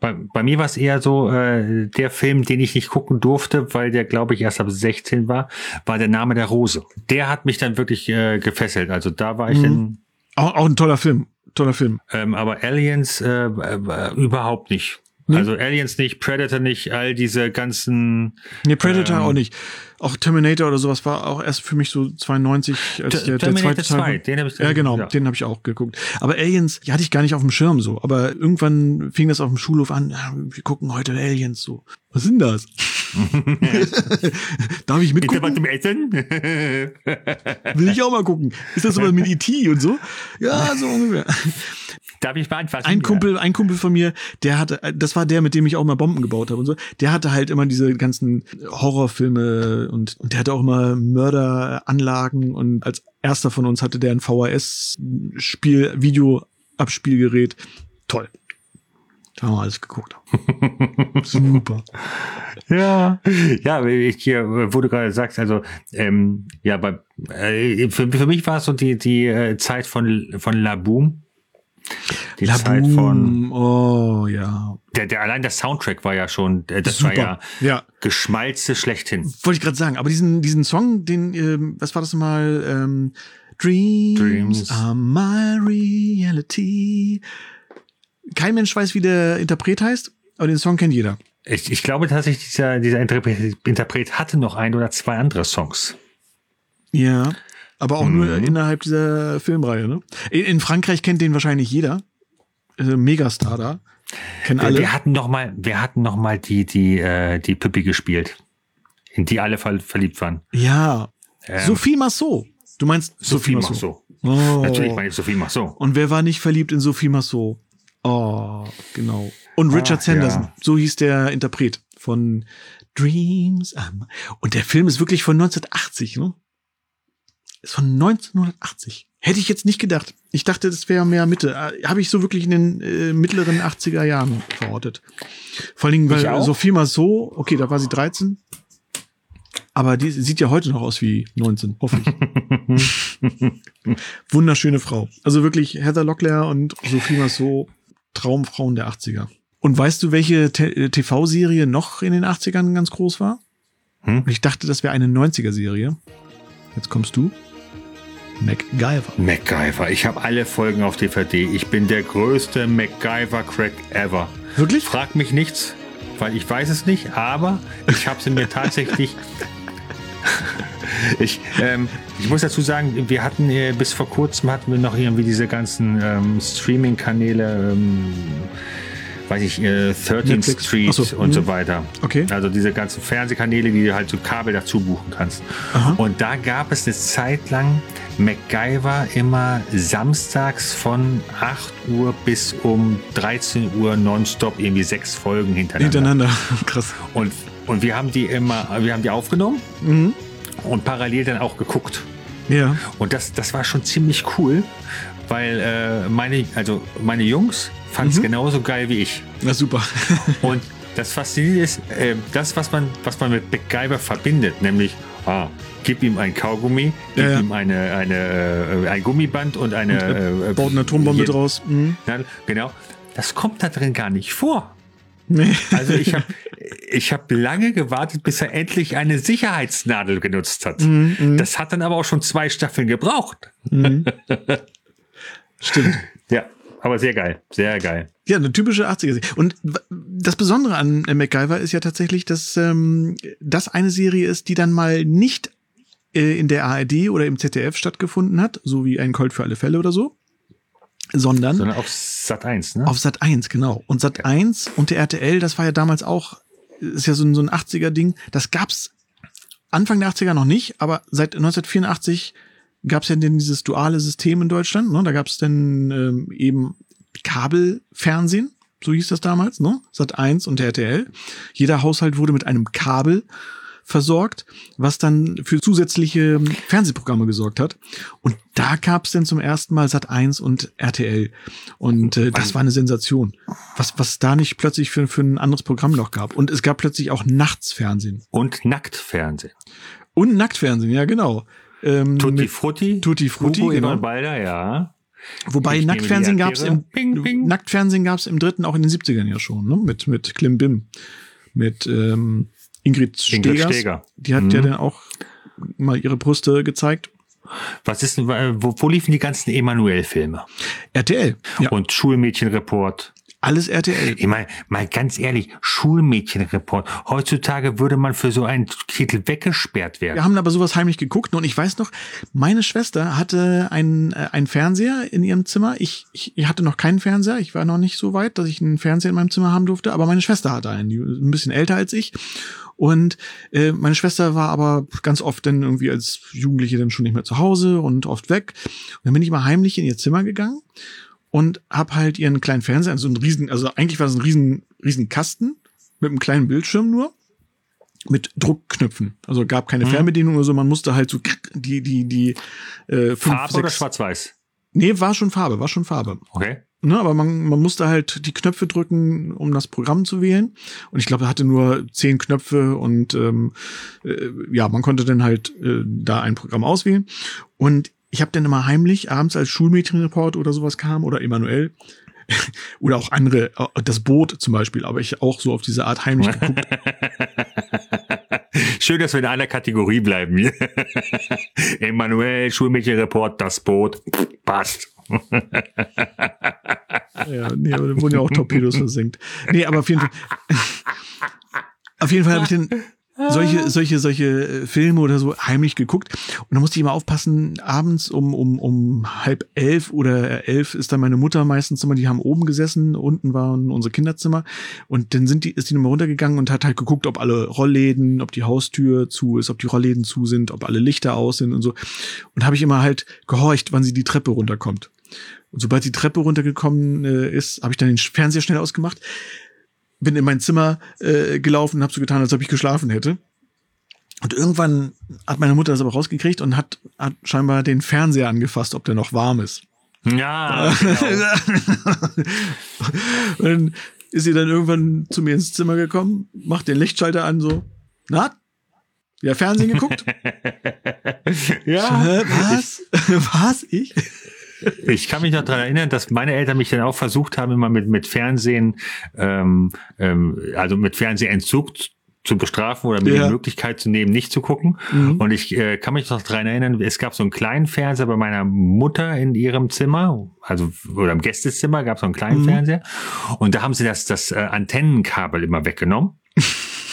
Bei, bei mir war es eher so, äh, der Film, den ich nicht gucken durfte, weil der, glaube ich, erst ab 16 war, war der Name der Rose. Der hat mich dann wirklich äh, gefesselt. Also da war ich Mhm. dann, Auch, auch ein toller Film. Toller Film. ähm, aber Aliens äh, äh, überhaupt nicht. Nee? Also Aliens nicht, Predator nicht, all diese ganzen. Nee, Predator ähm, auch nicht. Auch Terminator oder sowas war auch erst für mich so 92, als der, der Terminator zweite Teil. 2, war. den hab ich- ja, genau, ja. den habe ich auch geguckt. Aber Aliens, die hatte ich gar nicht auf dem Schirm so. Aber irgendwann fing das auf dem Schulhof an. Ja, wir gucken heute Aliens so. Was sind das? Darf ich mitgucken? was zum Essen? Will ich auch mal gucken. Ist das sowas mit E.T. und so? Ja, so ungefähr. Darf ich mal anfassen? Ein Kumpel, ein Kumpel von mir, der hatte, das war der, mit dem ich auch mal Bomben gebaut habe und so. Der hatte halt immer diese ganzen Horrorfilme und, und der hatte auch immer Mörderanlagen und als erster von uns hatte der ein VHS-Spiel, Video-Abspielgerät. Toll. Da haben wir alles geguckt. Super. Ja, ja, ich hier, wo du gerade sagst, also ähm, ja, bei, äh, für, für mich war es so die die äh, Zeit von von Laboom. Die La Zeit von. Oh, ja. der, der allein der Soundtrack war ja schon, äh, das Super. war ja, Ja. Geschmalze schlechthin. Wollte ich gerade sagen, aber diesen, diesen Song, den, ähm, was war das nochmal? Ähm, Dreams, Dreams. are my reality. Kein Mensch weiß, wie der Interpret heißt, aber den Song kennt jeder. Ich, ich glaube tatsächlich, dieser, dieser Interpret, Interpret hatte noch ein oder zwei andere Songs. Ja. Aber auch nur Mhm. innerhalb dieser Filmreihe, ne? In, in Frankreich kennt den wahrscheinlich jeder. Also Megastar da. Kennen Wir, alle. wir hatten noch mal, wir hatten noch mal die die äh, die Pippi gespielt, in die alle ver verliebt waren. Ja. Ähm, Sophie Massot. Du meinst Sophie Sophie Marceau. Massot. Oh. Natürlich meine ich Sophie Marceau. Und wer war nicht verliebt in Sophie Massot? Oh, genau. Und Richard Ach, Sanderson. ja. So hieß der Interpret von Dreams. Und der Film ist wirklich von 1980, ne? Ist von 1980. Hätte ich jetzt nicht gedacht. Ich dachte, das wäre mehr Mitte. Äh, Habe ich so wirklich in den äh, mittleren 80er Jahren verortet. Vor allen Dingen, weil. Sophie mal so, okay, da war sie 13. Aber die sieht ja heute noch aus wie 19, hoffe ich. Wunderschöne Frau. Also wirklich Heather Locklear und Sophie Massot, Traumfrauen der 80er. Und weißt du, welche Te- äh, TV-Serie noch in den 80ern ganz groß war? Hm? Ich dachte, das wäre eine 90er-Serie. Jetzt kommst du. MacGyver. MacGyver. Ich habe alle Folgen auf DVD. Ich bin der größte MacGyver-Crack ever. Wirklich? Frag mich nichts, weil ich weiß es nicht, aber ich habe sie mir tatsächlich. ich, ähm, ich muss dazu sagen, wir hatten äh, bis vor kurzem hatten wir noch irgendwie diese ganzen ähm, Streaming-Kanäle, ähm, weiß ich, äh, 13th Netflix. Street so, und mhm. so weiter. Okay. Also diese ganzen Fernsehkanäle, die du halt so Kabel dazu buchen kannst. Aha. Und da gab es eine Zeit lang MacGyver immer samstags von 8 Uhr bis um 13 Uhr nonstop irgendwie sechs Folgen hintereinander. Hintereinander. Krass. Und, und wir haben die immer, wir haben die aufgenommen Mhm. und parallel dann auch geguckt. Ja. Und das, das war schon ziemlich cool, weil äh, meine, also meine Jungs fanden es Mhm. genauso geil wie ich. Na super. Und das Faszinierende ist, äh, das, was man, was man mit MacGyver verbindet, nämlich, ah, gib ihm ein Kaugummi, gib Ja, ja. ihm eine, eine, äh, ein Gummiband und eine. Und äh, baut eine Atombombe draus. Mhm. Na, genau. Das kommt da drin gar nicht vor. Nee. Also ich habe ich hab lange gewartet, bis er endlich eine Sicherheitsnadel genutzt hat. Mhm, mhm. Das hat dann aber auch schon zwei Staffeln gebraucht. Mhm. Stimmt. Aber sehr geil, sehr geil. Ja, eine typische 80er-Serie. Und das Besondere an MacGyver ist ja tatsächlich, dass ähm, das eine Serie ist, die dann mal nicht äh, in der ARD oder im ZDF stattgefunden hat, so wie ein Colt für alle Fälle oder so, sondern, Sondern auf Sat 1, ne? auf Sat 1, genau. Und Sat 1 und der RTL, das war ja damals auch, ist ja so ein, so ein 80er-Ding, das gab's Anfang der 80er noch nicht, aber seit 1984 gab's ja denn dieses duale System in Deutschland. Ne? Da gab's dann ähm, eben Kabelfernsehen, so hieß das damals, ne? Sat 1 und der RTL. Jeder Haushalt wurde mit einem Kabel versorgt, was dann für zusätzliche ähm, Fernsehprogramme gesorgt hat. Und da gab's dann zum ersten Mal Sat 1 und RTL. Und äh, das war eine Sensation. Was, was da nicht plötzlich für, für ein anderes Programm noch gab. Und es gab plötzlich auch Nachtsfernsehen. Und Nacktfernsehen. Und Nacktfernsehen, ja, genau. Ähm, Tutti Frutti. Tutti Frutti, Hugo genau. Balder, ja. Wobei Ich Nacktfernsehen gab's Erdbeere. im Ping, ping. Nacktfernsehen gab's im dritten auch in den 70ern ja schon, ne? Mit mit Klim Bim, mit ähm, Ingrid Ingrid Stegers. Steger. Die hat Mhm. ja dann auch mal ihre Brüste gezeigt. Was ist denn, wo, wo liefen die ganzen Emanuel-Filme? RTL. Ja. Und Schulmädchenreport. Alles RTL. Ich meine, mal ganz ehrlich, Schulmädchenreport. Heutzutage würde man für so einen Titel weggesperrt werden. Wir haben aber sowas heimlich geguckt und ich weiß noch, meine Schwester hatte einen, äh, einen Fernseher in ihrem Zimmer. Ich, ich, ich hatte noch keinen Fernseher. Ich war noch nicht so weit, dass ich einen Fernseher in meinem Zimmer haben durfte, aber meine Schwester hatte einen, die ein bisschen älter als ich. Und äh, meine Schwester war aber ganz oft dann irgendwie als Jugendliche dann schon nicht mehr zu Hause und oft weg. Und dann bin ich mal heimlich in ihr Zimmer gegangen und hab halt ihren kleinen Fernseher, so ein riesen, also eigentlich war das ein riesen, riesen Kasten mit einem kleinen Bildschirm nur mit Druckknöpfen. Also gab keine Mhm. Fernbedienung oder so, man musste halt so die die die äh, fünf, Farbe oder sechs- schwarz-weiß? Nee, war schon Farbe, war schon Farbe. Okay. Ne, aber man, man musste halt die Knöpfe drücken, um das Programm zu wählen. Und ich glaube, er hatte nur zehn Knöpfe und ähm, äh, ja, man konnte dann halt äh, da ein Programm auswählen. Und ich habe dann immer heimlich abends als Schulmädchenreport oder sowas kam oder Emanuel oder auch andere, äh, das Boot zum Beispiel, aber ich auch so auf diese Art heimlich geguckt. Schön, dass wir in einer Kategorie bleiben. Emanuel, Schulmädchenreport, das Boot. Passt. Ja, nee, aber da wurden ja auch Torpedos versenkt. Nee, aber auf jeden Fall. Auf jeden Fall habe ich dann solche, solche, solche äh, Filme oder so heimlich geguckt. Und da musste ich immer aufpassen, abends um, um, um halb elf oder elf ist dann meine Mutter meistens immer, die haben oben gesessen, unten waren unsere Kinderzimmer. Und dann sind die, ist die nochmal runtergegangen und hat halt geguckt, ob alle Rollläden, ob die Haustür zu ist, ob die Rollläden zu sind, ob alle Lichter aus sind und so. Und habe ich immer halt gehorcht, wann sie die Treppe runterkommt. Und sobald die Treppe runtergekommen äh, ist, habe ich dann den Fernseher schnell ausgemacht. Bin in mein Zimmer äh, gelaufen und habe so getan, als ob ich geschlafen hätte. Und irgendwann hat meine Mutter das aber rausgekriegt und hat, hat scheinbar den Fernseher angefasst, ob der noch warm ist. Ja. Genau. und dann ist sie dann irgendwann zu mir ins Zimmer gekommen, macht den Lichtschalter an, so, na, ja, Fernsehen geguckt? ja. Was? was? Ich? Ich kann mich noch daran erinnern, dass meine Eltern mich dann auch versucht haben, immer mit, mit Fernsehen, ähm, ähm, also mit Fernsehentzug zu bestrafen oder mir Ja. die Möglichkeit zu nehmen, nicht zu gucken. Mhm. Und ich äh, kann mich noch daran erinnern, es gab so einen kleinen Fernseher bei meiner Mutter in ihrem Zimmer, also oder im Gästezimmer gab es so einen kleinen Mhm. Fernseher. Und da haben sie das, das äh, Antennenkabel immer weggenommen.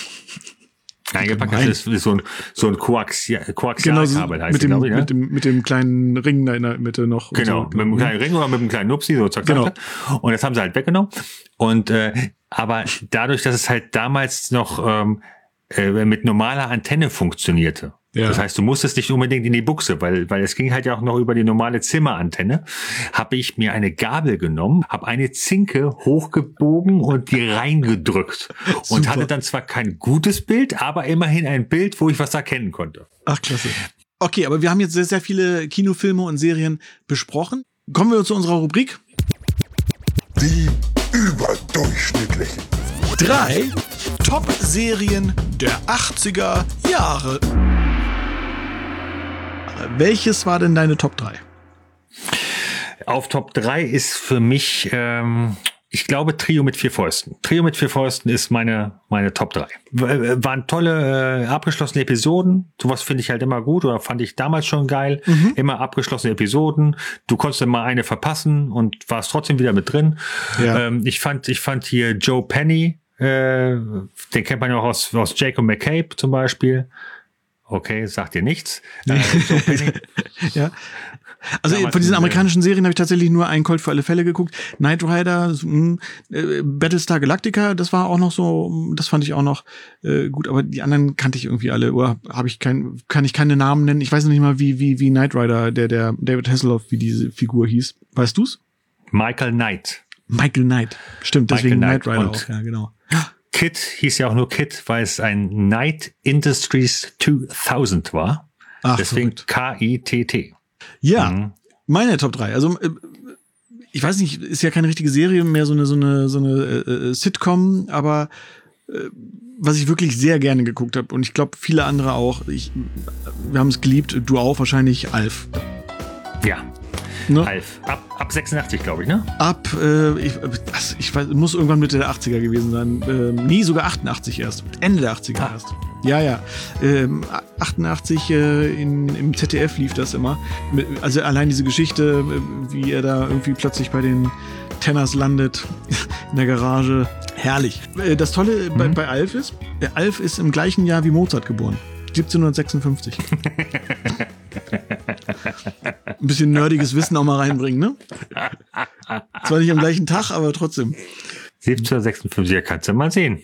Eingepackt, ist, ist so ein, so ein Koaxia Genau, Koaxialkabel so heißt mit, dem, glaube ich. Ne? mit, dem, mit dem kleinen Ring da in der Mitte noch. Genau, so. mit einem kleinen Ring oder mit einem kleinen Nupsi, so zack, zack, Genau. zack. Und das haben sie halt weggenommen. Und äh, aber dadurch, dass es halt damals noch ähm, äh, mit normaler Antenne funktionierte. Ja. Das heißt, du musstest nicht unbedingt in die Buchse, weil, weil es ging halt ja auch noch über die normale Zimmerantenne. Habe ich mir eine Gabel genommen, habe eine Zinke hochgebogen und die reingedrückt. Und Super. hatte dann zwar kein gutes Bild, aber immerhin ein Bild, wo ich was erkennen konnte. Ach, klasse. Okay, aber wir haben jetzt sehr, sehr viele Kinofilme und Serien besprochen. Kommen wir zu unserer Rubrik. Die überdurchschnittlichen. Drei Top-Serien der 80er Jahre. Welches war denn deine Top 3? Auf Top 3 ist für mich, ähm, ich glaube, Trio mit vier Fäusten. Trio mit vier Fäusten ist meine, meine Top 3. W äh, waren tolle, äh, abgeschlossene Episoden. Sowas finde ich halt immer gut oder fand ich damals schon geil. Immer abgeschlossene Episoden. Du konntest immer eine verpassen und warst trotzdem wieder mit drin. Ja. Ähm, ich fand, ich fand hier Joe Penny, äh, den kennt man ja auch aus, aus Jacob McCabe zum Beispiel. Okay, sagt dir nichts. Äh, Joe Penny. Ja. Also Damals von diesen äh, amerikanischen Serien habe ich tatsächlich nur einen Colt für alle Fälle geguckt. Knight Rider, mh, äh, Battlestar Galactica, das war auch noch so, das fand ich auch noch äh, gut, aber die anderen kannte ich irgendwie alle. Oder habe ich kein, kann ich keine Namen nennen. Ich weiß noch nicht mal, wie wie wie Knight Rider, der der David Hasselhoff, wie diese Figur hieß. Weißt du's? Michael Knight. Michael Knight. Stimmt, Michael deswegen Knight Knight Rider auch. Ja, genau. Kit hieß ja auch nur Kit, weil es ein Knight Industries 2000 war. Ach, Deswegen K-I-T-T. Ja, Mhm. meine Top 3. Also äh, ich weiß nicht, ist ja keine richtige Serie, mehr so eine so eine so eine äh, äh, Sitcom, aber äh, was ich wirklich sehr gerne geguckt habe und ich glaube viele andere auch. Ich, wir haben es geliebt, du auch wahrscheinlich Alf. Ja. Ne? Alf. Ab, ab 86, glaube ich, ne? Ab, äh, ich, also ich weiß, muss irgendwann Mitte der 80er gewesen sein. Ähm, nee, sogar 88 erst. Ende der 80er Ah. erst. Ja, ja. Ähm, 88 äh, in, im ZDF lief das immer. Also allein diese Geschichte, äh, wie er da irgendwie plötzlich bei den Tenners landet in der Garage. Herrlich. Äh, Das Tolle bei, bei Alf ist, äh, Alf ist im gleichen Jahr wie Mozart geboren. 1756. Ein bisschen nerdiges Wissen auch mal reinbringen, ne? Zwar nicht am gleichen Tag, aber trotzdem. 1756, ja, kannst du mal sehen.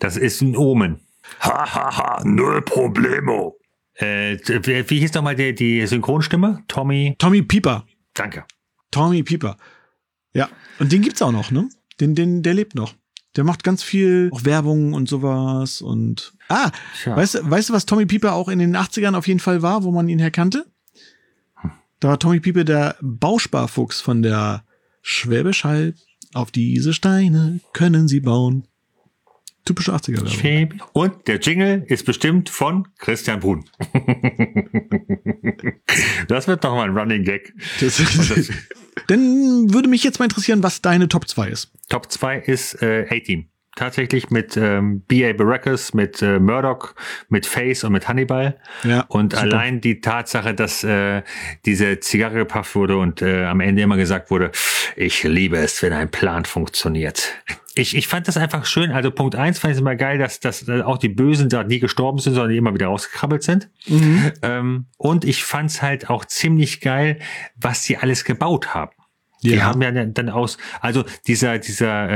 Das ist ein Omen. Hahaha, null Problemo. Äh, wie, wie hieß nochmal die, die Synchronstimme? Tommy? Tommy Pieper. Danke. Tommy Pieper. Ja, und den gibt's auch noch, ne? Den, den, der lebt noch. Der macht ganz viel auch Werbung und sowas und ah, Tja. weißt, du- weißt du, was Tommy Pieper auch in den 80ern auf jeden Fall war, wo man ihn herkannte? Da war Tommy Pieper der Bausparfuchs von der Schwäbisch Hall. Auf diese Steine können sie bauen. Typische 80er Werbung. Und der Jingle ist bestimmt von Christian Brun. das wird doch mal ein Running Gag. Das, das, Dann würde mich jetzt mal interessieren, was deine Top 2 ist. Top 2 ist äh, A-Team. Tatsächlich mit ähm, B.A. Baracus, mit äh, Murdoch, mit Face und mit Hannibal. Ja, Und super. allein die Tatsache, dass äh, diese Zigarre gepafft wurde und äh, am Ende immer gesagt wurde, ich liebe es, wenn ein Plan funktioniert. Ich, ich fand das einfach schön. Also Punkt eins fand ich immer geil, dass, dass äh, auch die Bösen da nie gestorben sind, sondern die immer wieder rausgekrabbelt sind. Mhm. Ähm, und ich fand's halt auch ziemlich geil, was sie alles gebaut haben. Die Ja. haben ja dann aus, also dieser, dieser,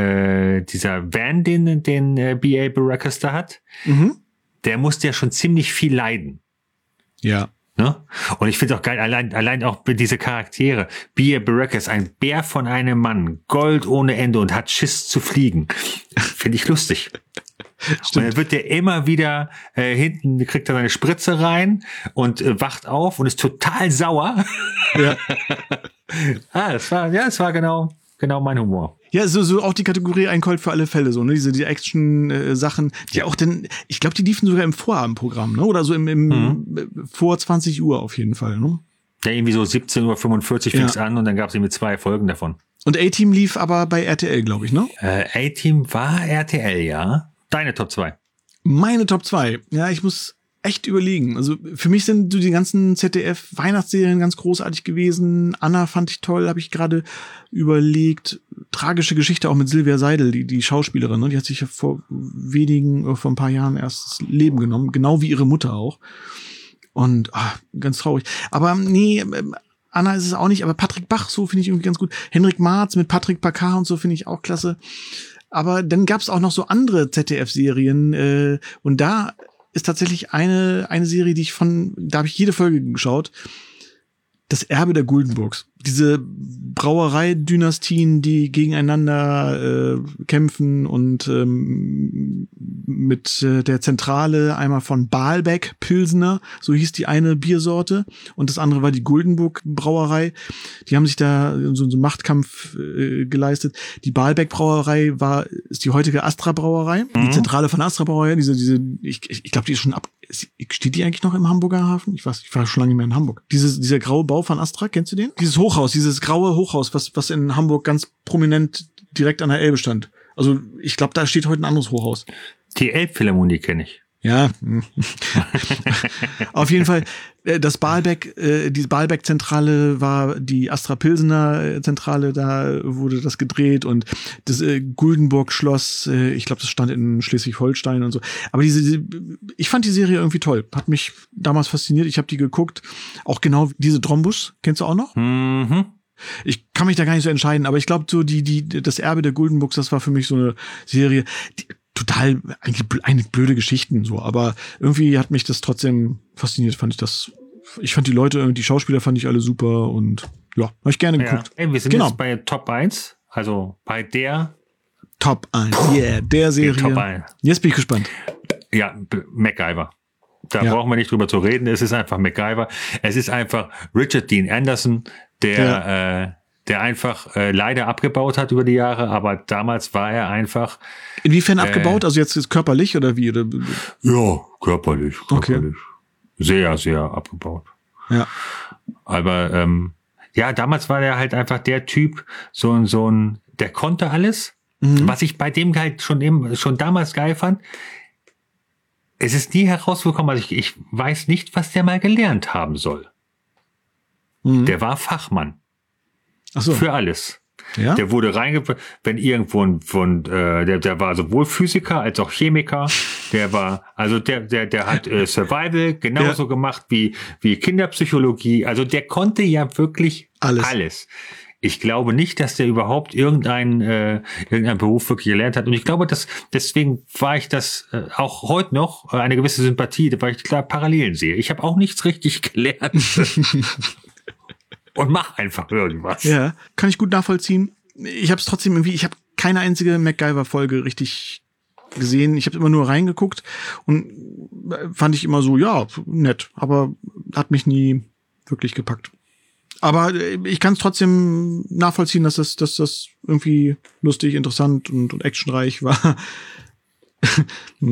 äh, dieser Van, den, den äh, B.A. Baracus da hat, Mhm. der musste ja schon ziemlich viel leiden. Ja. Ne? Und ich finde auch geil, allein, allein auch diese Charaktere. Bia Baraka ist ein Bär von einem Mann, Gold ohne Ende und hat Schiss zu fliegen. Finde ich lustig. Und dann wird der immer wieder äh, hinten, kriegt er seine Spritze rein und äh, wacht auf und ist total sauer. Ja. ah, das war, ja, das war genau, genau mein Humor. Ja, so, so auch die Kategorie ein Colt für alle Fälle, so, ne? Diese die Action-Sachen, die auch denn, ich glaube, die liefen sogar im Vorabendprogramm, ne? Oder so im, im Mhm. vor 20 Uhr auf jeden Fall, ne? Ja, irgendwie so 17.45 Uhr fing's Ja. an und dann gab es irgendwie zwei Folgen davon. Und A-Team lief aber bei RTL, glaube ich, ne? Äh, A-Team war RTL, ja. Deine Top 2. Meine Top 2. Ja, ich muss echt überlegen. Also für mich sind die ganzen ZDF-Weihnachtsserien ganz großartig gewesen. Anna fand ich toll, habe ich gerade überlegt. Tragische Geschichte auch mit Silvia Seidel, die, die Schauspielerin. Ne? Die hat sich ja vor wenigen, äh, vor ein paar Jahren erst das Leben genommen. Genau wie ihre Mutter auch. Und ah, ganz traurig. Aber nee, ähm, Anna ist es auch nicht, aber Patrick Bach, so finde ich irgendwie ganz gut. Henrik Marz mit Patrick Pacar und so finde ich auch klasse. Aber dann gab es auch noch so andere ZDF-Serien äh, und da ist tatsächlich eine, eine Serie, die ich von, da habe ich jede Folge geschaut. Das Erbe der Guldenburgs. Diese Brauereidynastien, die gegeneinander äh, kämpfen und ähm, mit äh, der Zentrale einmal von Baalbeck Pilsner, so hieß die eine Biersorte, und das andere war die Guldenburg Brauerei. Die haben sich da so, so einen Machtkampf äh, geleistet. Die Baalbeck Brauerei war ist die heutige Astra Brauerei, die Zentrale von Astra Brauerei. Diese diese ich, ich glaube, die ist schon ab Steht die eigentlich noch im Hamburger Hafen? Ich weiß, ich war schon lange nicht mehr in Hamburg. Dieses, dieser graue Bau von Astra, kennst du den? Dieses Hochhaus, dieses graue Hochhaus, was, was in Hamburg ganz prominent direkt an der Elbe stand. Also, ich glaube, da steht heute ein anderes Hochhaus. Die Elbphilharmonie kenne ich. Ja. Auf jeden Fall, äh, das Baalbeck, äh, die Baalbeck-Zentrale war die Astra Pilsener äh, Zentrale, da wurde das gedreht und das Guldenburg-Schloss, ich glaube, das stand in Schleswig-Holstein und so. Aber diese, ich fand die Serie irgendwie toll. Hat mich damals fasziniert. Ich habe die geguckt. Auch genau diese Drombus, kennst du auch noch? Mhm. Ich kann mich da gar nicht so entscheiden, aber ich glaube, so die, die, das Erbe der Guldenburgs, das war für mich so eine Serie, die, total, eigentlich, eigentlich blöde Geschichten, so, aber irgendwie hat mich das trotzdem fasziniert, fand ich das. Ich fand die Leute, die Schauspieler fand ich alle super und ja, habe ich gerne Ja. geguckt. Ey, wir sind Genau. jetzt bei Top 1, also bei der Top 1, yeah, der Serie. Top 1. Jetzt bin ich gespannt. Ja, MacGyver. Da Ja. brauchen wir nicht drüber zu reden. Es ist einfach MacGyver. Es ist einfach Richard Dean Anderson, der, äh, der einfach äh, leider abgebaut hat über die Jahre, aber damals war er einfach. Inwiefern Äh, abgebaut? Also jetzt ist körperlich oder wie? Oder? Ja, körperlich, Okay. körperlich. Sehr, sehr abgebaut. Ja. Aber ähm, ja, damals war er halt einfach der Typ, so ein, so ein, der konnte alles. Mhm. Was ich bei dem halt schon eben, schon damals geil fand. Es ist nie herausgekommen, also ich, ich weiß nicht, was der mal gelernt haben soll. Der war Fachmann. Ach so. Für alles. Ja? Der wurde reingebracht, wenn irgendwo ein, von, äh, der, der war sowohl Physiker als auch Chemiker. Der war, also der, der, der hat äh, Survival genauso gemacht wie, wie Kinderpsychologie. Also der konnte ja wirklich Alles. alles. Ich glaube nicht, dass der überhaupt irgendeinen äh, irgendeinen Beruf wirklich gelernt hat. Und ich glaube, dass deswegen war ich das äh, auch heute noch äh, eine gewisse Sympathie, weil ich klar Parallelen sehe. Ich habe auch nichts richtig gelernt und mach einfach irgendwas. Ja, kann ich gut nachvollziehen. Ich habe es trotzdem irgendwie, ich habe keine einzige MacGyver-Folge richtig gesehen. Ich habe immer nur reingeguckt und äh, fand ich immer so, ja, nett, aber hat mich nie wirklich gepackt. Aber äh, ich kann es trotzdem nachvollziehen, dass das, dass das irgendwie lustig, interessant und, und actionreich war.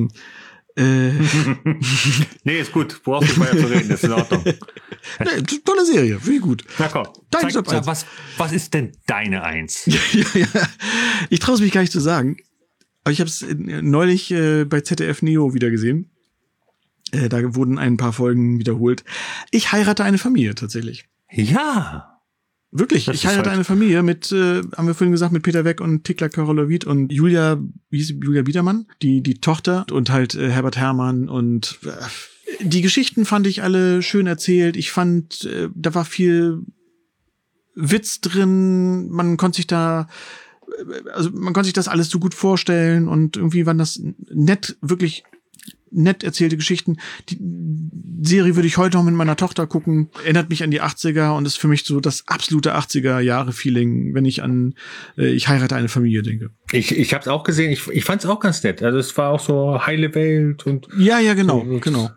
Äh, nee, ist gut. Brauchst nicht weiter zu reden, das ist in Ordnung. nee, tolle Serie, finde ich gut. Na komm, Dein zeig, sag, was, was ist denn deine Eins? ja, ja. Ich traue es mich gar nicht zu sagen. Aber ich habe es neulich äh, bei ZDF Neo wieder gesehen. Äh, da wurden ein paar Folgen wiederholt. Ich heirate eine Familie tatsächlich. Ja. Wirklich, Das ich heirate halt- eine Familie mit, äh, haben wir vorhin gesagt, mit Peter Weck und Tikla Karolowit und Julia, wie hieß? Julia Biedermann, die, die Tochter und halt äh, Herbert Herrmann und äh, die Geschichten fand ich alle schön erzählt. Ich fand, äh, da war viel Witz drin, man konnte sich da, äh, also man konnte sich das alles so gut vorstellen und irgendwie waren das nett, wirklich nett erzählte Geschichten. Die Serie würde ich heute noch mit meiner Tochter gucken. Erinnert mich an die 80er und ist für mich so das absolute 80er Jahre Feeling, wenn ich an äh, ich heirate eine Familie denke. Ich, ich habe es auch gesehen. Ich, ich fand es auch ganz nett. Also es war auch so heile Welt und ja, ja, genau, so, genau.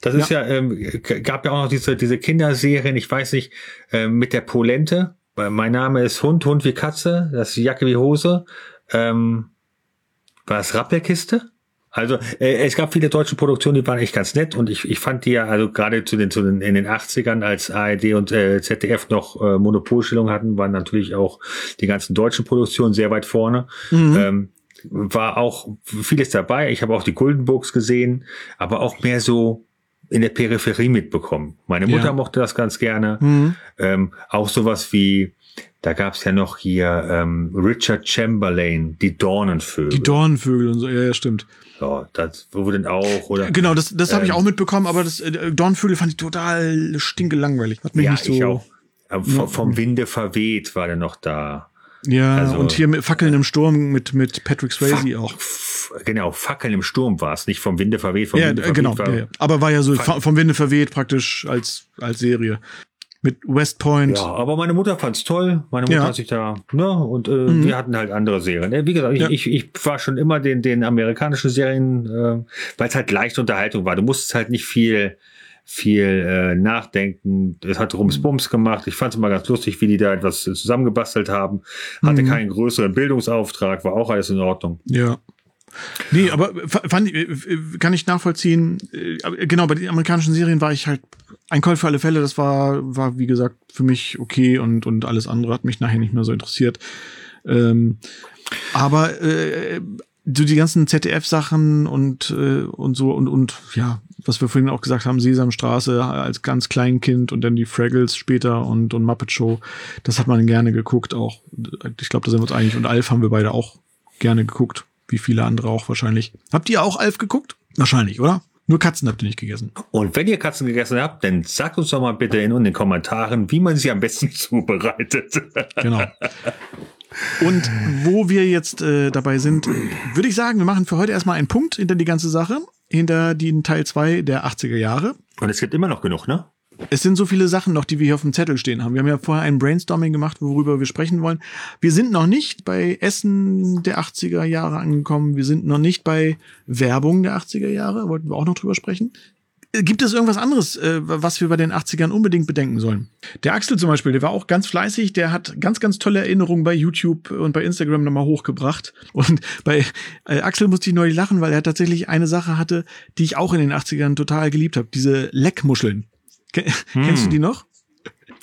Das ist ja, ja ähm, gab ja auch noch diese diese Kinderserien. Ich weiß nicht äh, mit der Polente. Mein Name ist Hund, Hund wie Katze. Das ist Jacke wie Hose. Ähm, war das Rappelkiste? Also äh, es gab viele deutsche Produktionen, die waren echt ganz nett und ich, ich fand die ja, also gerade zu den, zu den in den 80ern, als ARD und äh, ZDF noch äh, Monopolstellung hatten, waren natürlich auch die ganzen deutschen Produktionen sehr weit vorne. Mhm. Ähm, war auch vieles dabei. Ich habe auch die Golden Books gesehen, aber auch mehr so in der Peripherie mitbekommen. Meine Mutter ja. mochte das ganz gerne. Mhm. Ähm, auch sowas wie da gab's ja noch hier ähm, Richard Chamberlain, die Dornenvögel. Die Dornenvögel und so, ja, ja, stimmt. Ja, das wo denn auch, oder? Genau, das, das ähm, habe ich auch mitbekommen, aber das äh, Dornenvögel fand ich total stinkelangweilig. Hat mich ja, nicht so. Ich auch. Vom, vom Winde verweht war der noch da. Ja, also, und hier mit Fackeln im Sturm mit, mit Patrick Swayze auch. Genau, Fackeln im Sturm war es, nicht vom Winde verweht. Vom ja, Winde verweht genau. War, ja, ja. Aber war ja so vom Winde verweht praktisch als, als Serie mit West Point. Ja, aber meine Mutter fand's toll. Meine Mutter ja. hat sich da, ne, und äh, mhm. wir hatten halt andere Serien. Wie gesagt, ja. ich, ich war schon immer den, den amerikanischen Serien, äh, weil es halt leichte Unterhaltung war. Du musstest halt nicht viel viel äh, nachdenken. Es hat Rumsbums gemacht. Ich fand es immer ganz lustig, wie die da etwas zusammengebastelt haben. Hatte mhm. keinen größeren Bildungsauftrag, war auch alles in Ordnung. Ja. Nee, aber fand, äh, kann ich nachvollziehen. Äh, genau, bei den amerikanischen Serien war ich halt ein Call für alle Fälle. Das war, war wie gesagt, für mich okay und, und alles andere hat mich nachher nicht mehr so interessiert. Ähm, aber äh, so die ganzen ZDF-Sachen und, äh, und so und, und ja, was wir vorhin auch gesagt haben, Sesamstraße als ganz Kleinkind und dann die Fraggles später und, und Muppet Show, das hat man gerne geguckt auch. Ich glaube, da sind wir uns einig. Und Alf haben wir beide auch gerne geguckt wie viele andere auch wahrscheinlich. Habt ihr auch Alf geguckt? Wahrscheinlich, oder? Nur Katzen habt ihr nicht gegessen. Und wenn ihr Katzen gegessen habt, dann sagt uns doch mal bitte in den Kommentaren, wie man sie am besten zubereitet. Genau. Und wo wir jetzt äh, dabei sind, würde ich sagen, wir machen für heute erstmal einen Punkt hinter die ganze Sache, hinter den Teil 2 der 80er Jahre. Und es gibt immer noch genug, ne? Es sind so viele Sachen noch, die wir hier auf dem Zettel stehen haben. Wir haben ja vorher ein Brainstorming gemacht, worüber wir sprechen wollen. Wir sind noch nicht bei Essen der 80er Jahre angekommen. Wir sind noch nicht bei Werbung der 80er Jahre. Wollten wir auch noch drüber sprechen. Gibt es irgendwas anderes, äh, was wir bei den 80ern unbedingt bedenken sollen? Der Axel zum Beispiel, der war auch ganz fleißig, der hat ganz, ganz tolle Erinnerungen bei YouTube und bei Instagram nochmal hochgebracht. Und bei äh, Axel musste ich neulich lachen, weil er tatsächlich eine Sache hatte, die ich auch in den 80ern total geliebt habe. Diese Leckmuscheln. Ken hm. Kennst du die noch?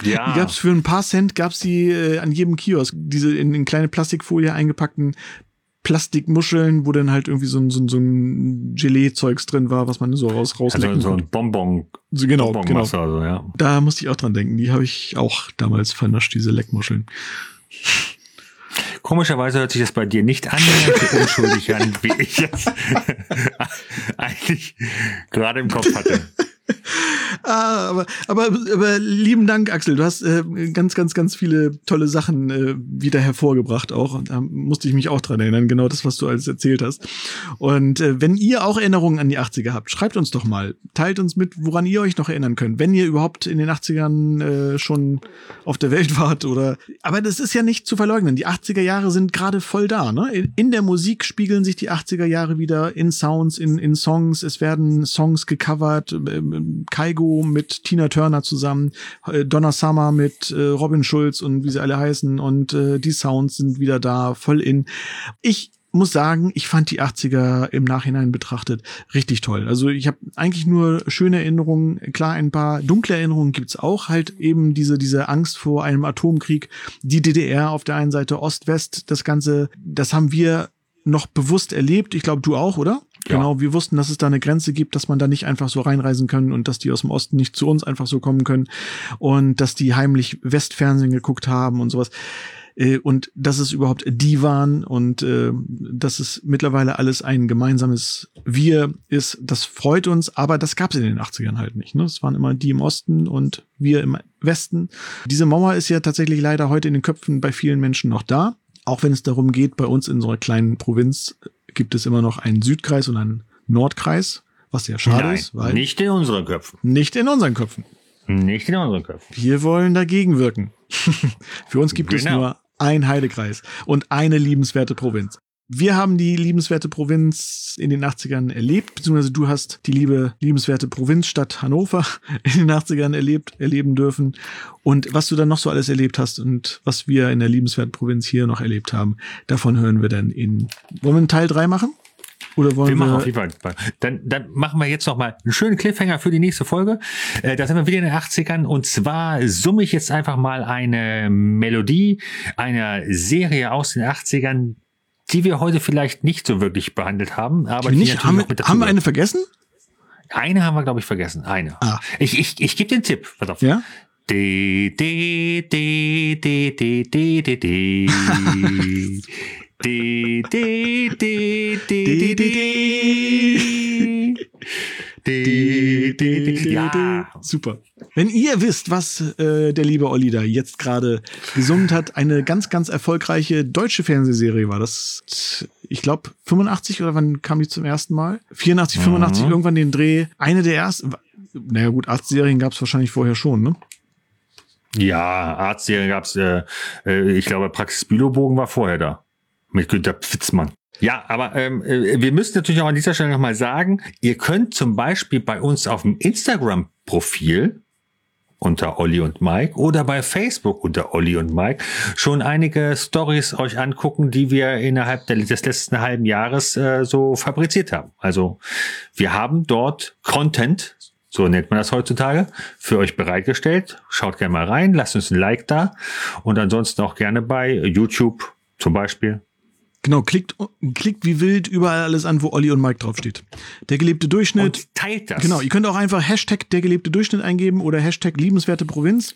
Ja. Die gab's für ein paar Cent gab's die äh, an jedem Kiosk, diese in, in kleine Plastikfolie eingepackten Plastikmuscheln, wo dann halt irgendwie so ein, so ein, so ein Gelee-Zeugs drin war, was man so raus rauslecken Also so ein Bonbon. So, genau, Bonbon genau. Also, ja. Da musste ich auch dran denken. Die habe ich auch damals vernascht, diese Leckmuscheln. Komischerweise hört sich das bei dir nicht annähernd so unschuldig an, wie ich es eigentlich gerade im Kopf hatte. Ah, aber, aber, aber lieben Dank, Axel. Du hast äh, ganz, ganz, ganz viele tolle Sachen äh, wieder hervorgebracht auch. Und da musste ich mich auch dran erinnern, genau das, was du alles erzählt hast. Und äh, wenn ihr auch Erinnerungen an die 80er habt, schreibt uns doch mal. Teilt uns mit, woran ihr euch noch erinnern könnt. Wenn ihr überhaupt in den 80ern äh, schon auf der Welt wart oder. Aber das ist ja nicht zu verleugnen. Die 80er Jahre sind gerade voll da. Ne? In, der Musik spiegeln sich die 80er Jahre wieder in Sounds, in, in Songs. Es werden Songs gecovert. Äh, Kaigo mit Tina Turner zusammen, äh, Donna Summer mit äh, Robin Schulz und wie sie alle heißen und äh, die Sounds sind wieder da, voll in. Ich muss sagen, ich fand die 80er im Nachhinein betrachtet richtig toll. Also ich habe eigentlich nur schöne Erinnerungen, klar ein paar dunkle Erinnerungen gibt's auch, halt eben diese diese Angst vor einem Atomkrieg, die DDR auf der einen Seite Ost-West, das ganze, das haben wir noch bewusst erlebt. Ich glaube, du auch, oder? Ja. Genau, wir wussten, dass es da eine Grenze gibt, dass man da nicht einfach so reinreisen können und dass die aus dem Osten nicht zu uns einfach so kommen können und dass die heimlich Westfernsehen geguckt haben und sowas äh, und dass es überhaupt die waren und äh, dass es mittlerweile alles ein gemeinsames Wir ist, das freut uns, aber das gab es in den 80ern halt nicht. Ne? Es waren immer die im Osten und wir im Westen. Diese Mauer ist ja tatsächlich leider heute in den Köpfen bei vielen Menschen noch da. Auch wenn es darum geht, bei uns in so einer kleinen Provinz gibt es immer noch einen Südkreis und einen Nordkreis, Was sehr schade Nein, ist, weil nicht in unseren Köpfen. nicht in unseren Köpfen. Nicht in unseren Köpfen. Wir wollen dagegen wirken. Für uns gibt es Genau. nur ein Heidekreis und eine liebenswerte Provinz. Wir haben die liebenswerte Provinz in den 80ern erlebt, beziehungsweise du hast die liebe, liebenswerte Provinzstadt Hannover in den 80ern erlebt, erleben dürfen. Und was du dann noch so alles erlebt hast und was wir in der liebenswerten Provinz hier noch erlebt haben, davon hören wir dann in. Wollen wir einen Teil 3 machen? Oder wollen Wir wir. machen auf jeden Fall. Dann, dann machen wir jetzt noch mal einen schönen Cliffhanger für die nächste Folge. Äh, da sind wir wieder in den 80ern und zwar summe ich jetzt einfach mal eine Melodie einer Serie aus den 80ern, die wir heute vielleicht nicht so wirklich behandelt haben, aber die nicht, natürlich haben, wir, haben wir eine vergessen? Eine haben wir, glaube ich, vergessen. Eine. Ah. Ich, ich, ich gebe den Tipp. Pass auf. Ja? De, de, de, de, de, de, de, de. De, de, de, de, de, de. De, Ja. Super. Wenn ihr wisst, was äh, der liebe Olli da jetzt gerade gesungen hat, eine ganz, ganz erfolgreiche deutsche Fernsehserie war das. Ich glaube 85 oder wann kam die zum ersten Mal? 84, 85 Mhm. irgendwann den Dreh. Eine der ersten. Naja gut, Arztserien gab es wahrscheinlich vorher schon, ne? Ja, Arztserie gab's. Äh, äh, ich glaube, Praxis Bilobogen war vorher da. Mit Günter Pfitzmann. Ja, aber ähm, äh, wir müssen natürlich auch an dieser Stelle nochmal sagen, ihr könnt zum Beispiel bei uns auf dem Instagram-Profil unter Olli und Mike oder bei Facebook unter Olli und Mike schon einige Stories euch angucken, die wir innerhalb des letzten halben Jahres äh, so fabriziert haben. Also wir haben dort Content, so nennt man das heutzutage, für euch bereitgestellt. Schaut gerne mal rein, lasst uns ein Like da und ansonsten auch gerne bei YouTube zum Beispiel. Genau, klickt, klickt wie wild überall alles an, wo Olli und Mike draufsteht. Der gelebte Durchschnitt. Und teilt das. Genau, ihr könnt auch einfach Hashtag der gelebte Durchschnitt eingeben oder Hashtag liebenswerte Provinz.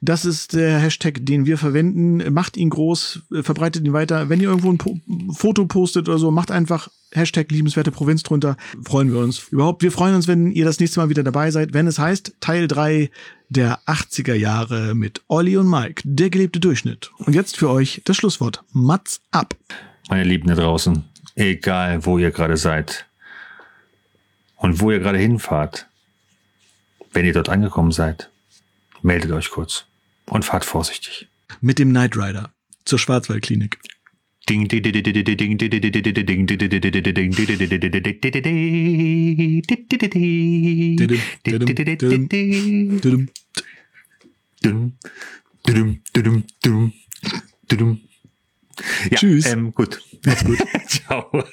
Das ist der Hashtag, den wir verwenden. Macht ihn groß, verbreitet ihn weiter. Wenn ihr irgendwo ein po Foto postet oder so, macht einfach Hashtag liebenswerte Provinz drunter. Freuen wir uns. Überhaupt, wir freuen uns, wenn ihr das nächste Mal wieder dabei seid, wenn es heißt Teil 3 der 80er Jahre mit Olli und Mike, der gelebte Durchschnitt. Und jetzt für euch das Schlusswort. Mats ab. Meine Lieben da draußen, egal wo ihr gerade seid und wo ihr gerade hinfahrt, wenn ihr dort angekommen seid, meldet euch kurz und fahrt vorsichtig. Mit dem Knight Rider zur Schwarzwaldklinik. Ding, ding, ding, ding, ding, ding, ding, ding, ding, ding, ding, ding, ding, ding, ding, ding, Ja, Tschüss. Ähm, gut. Macht's gut. Ciao.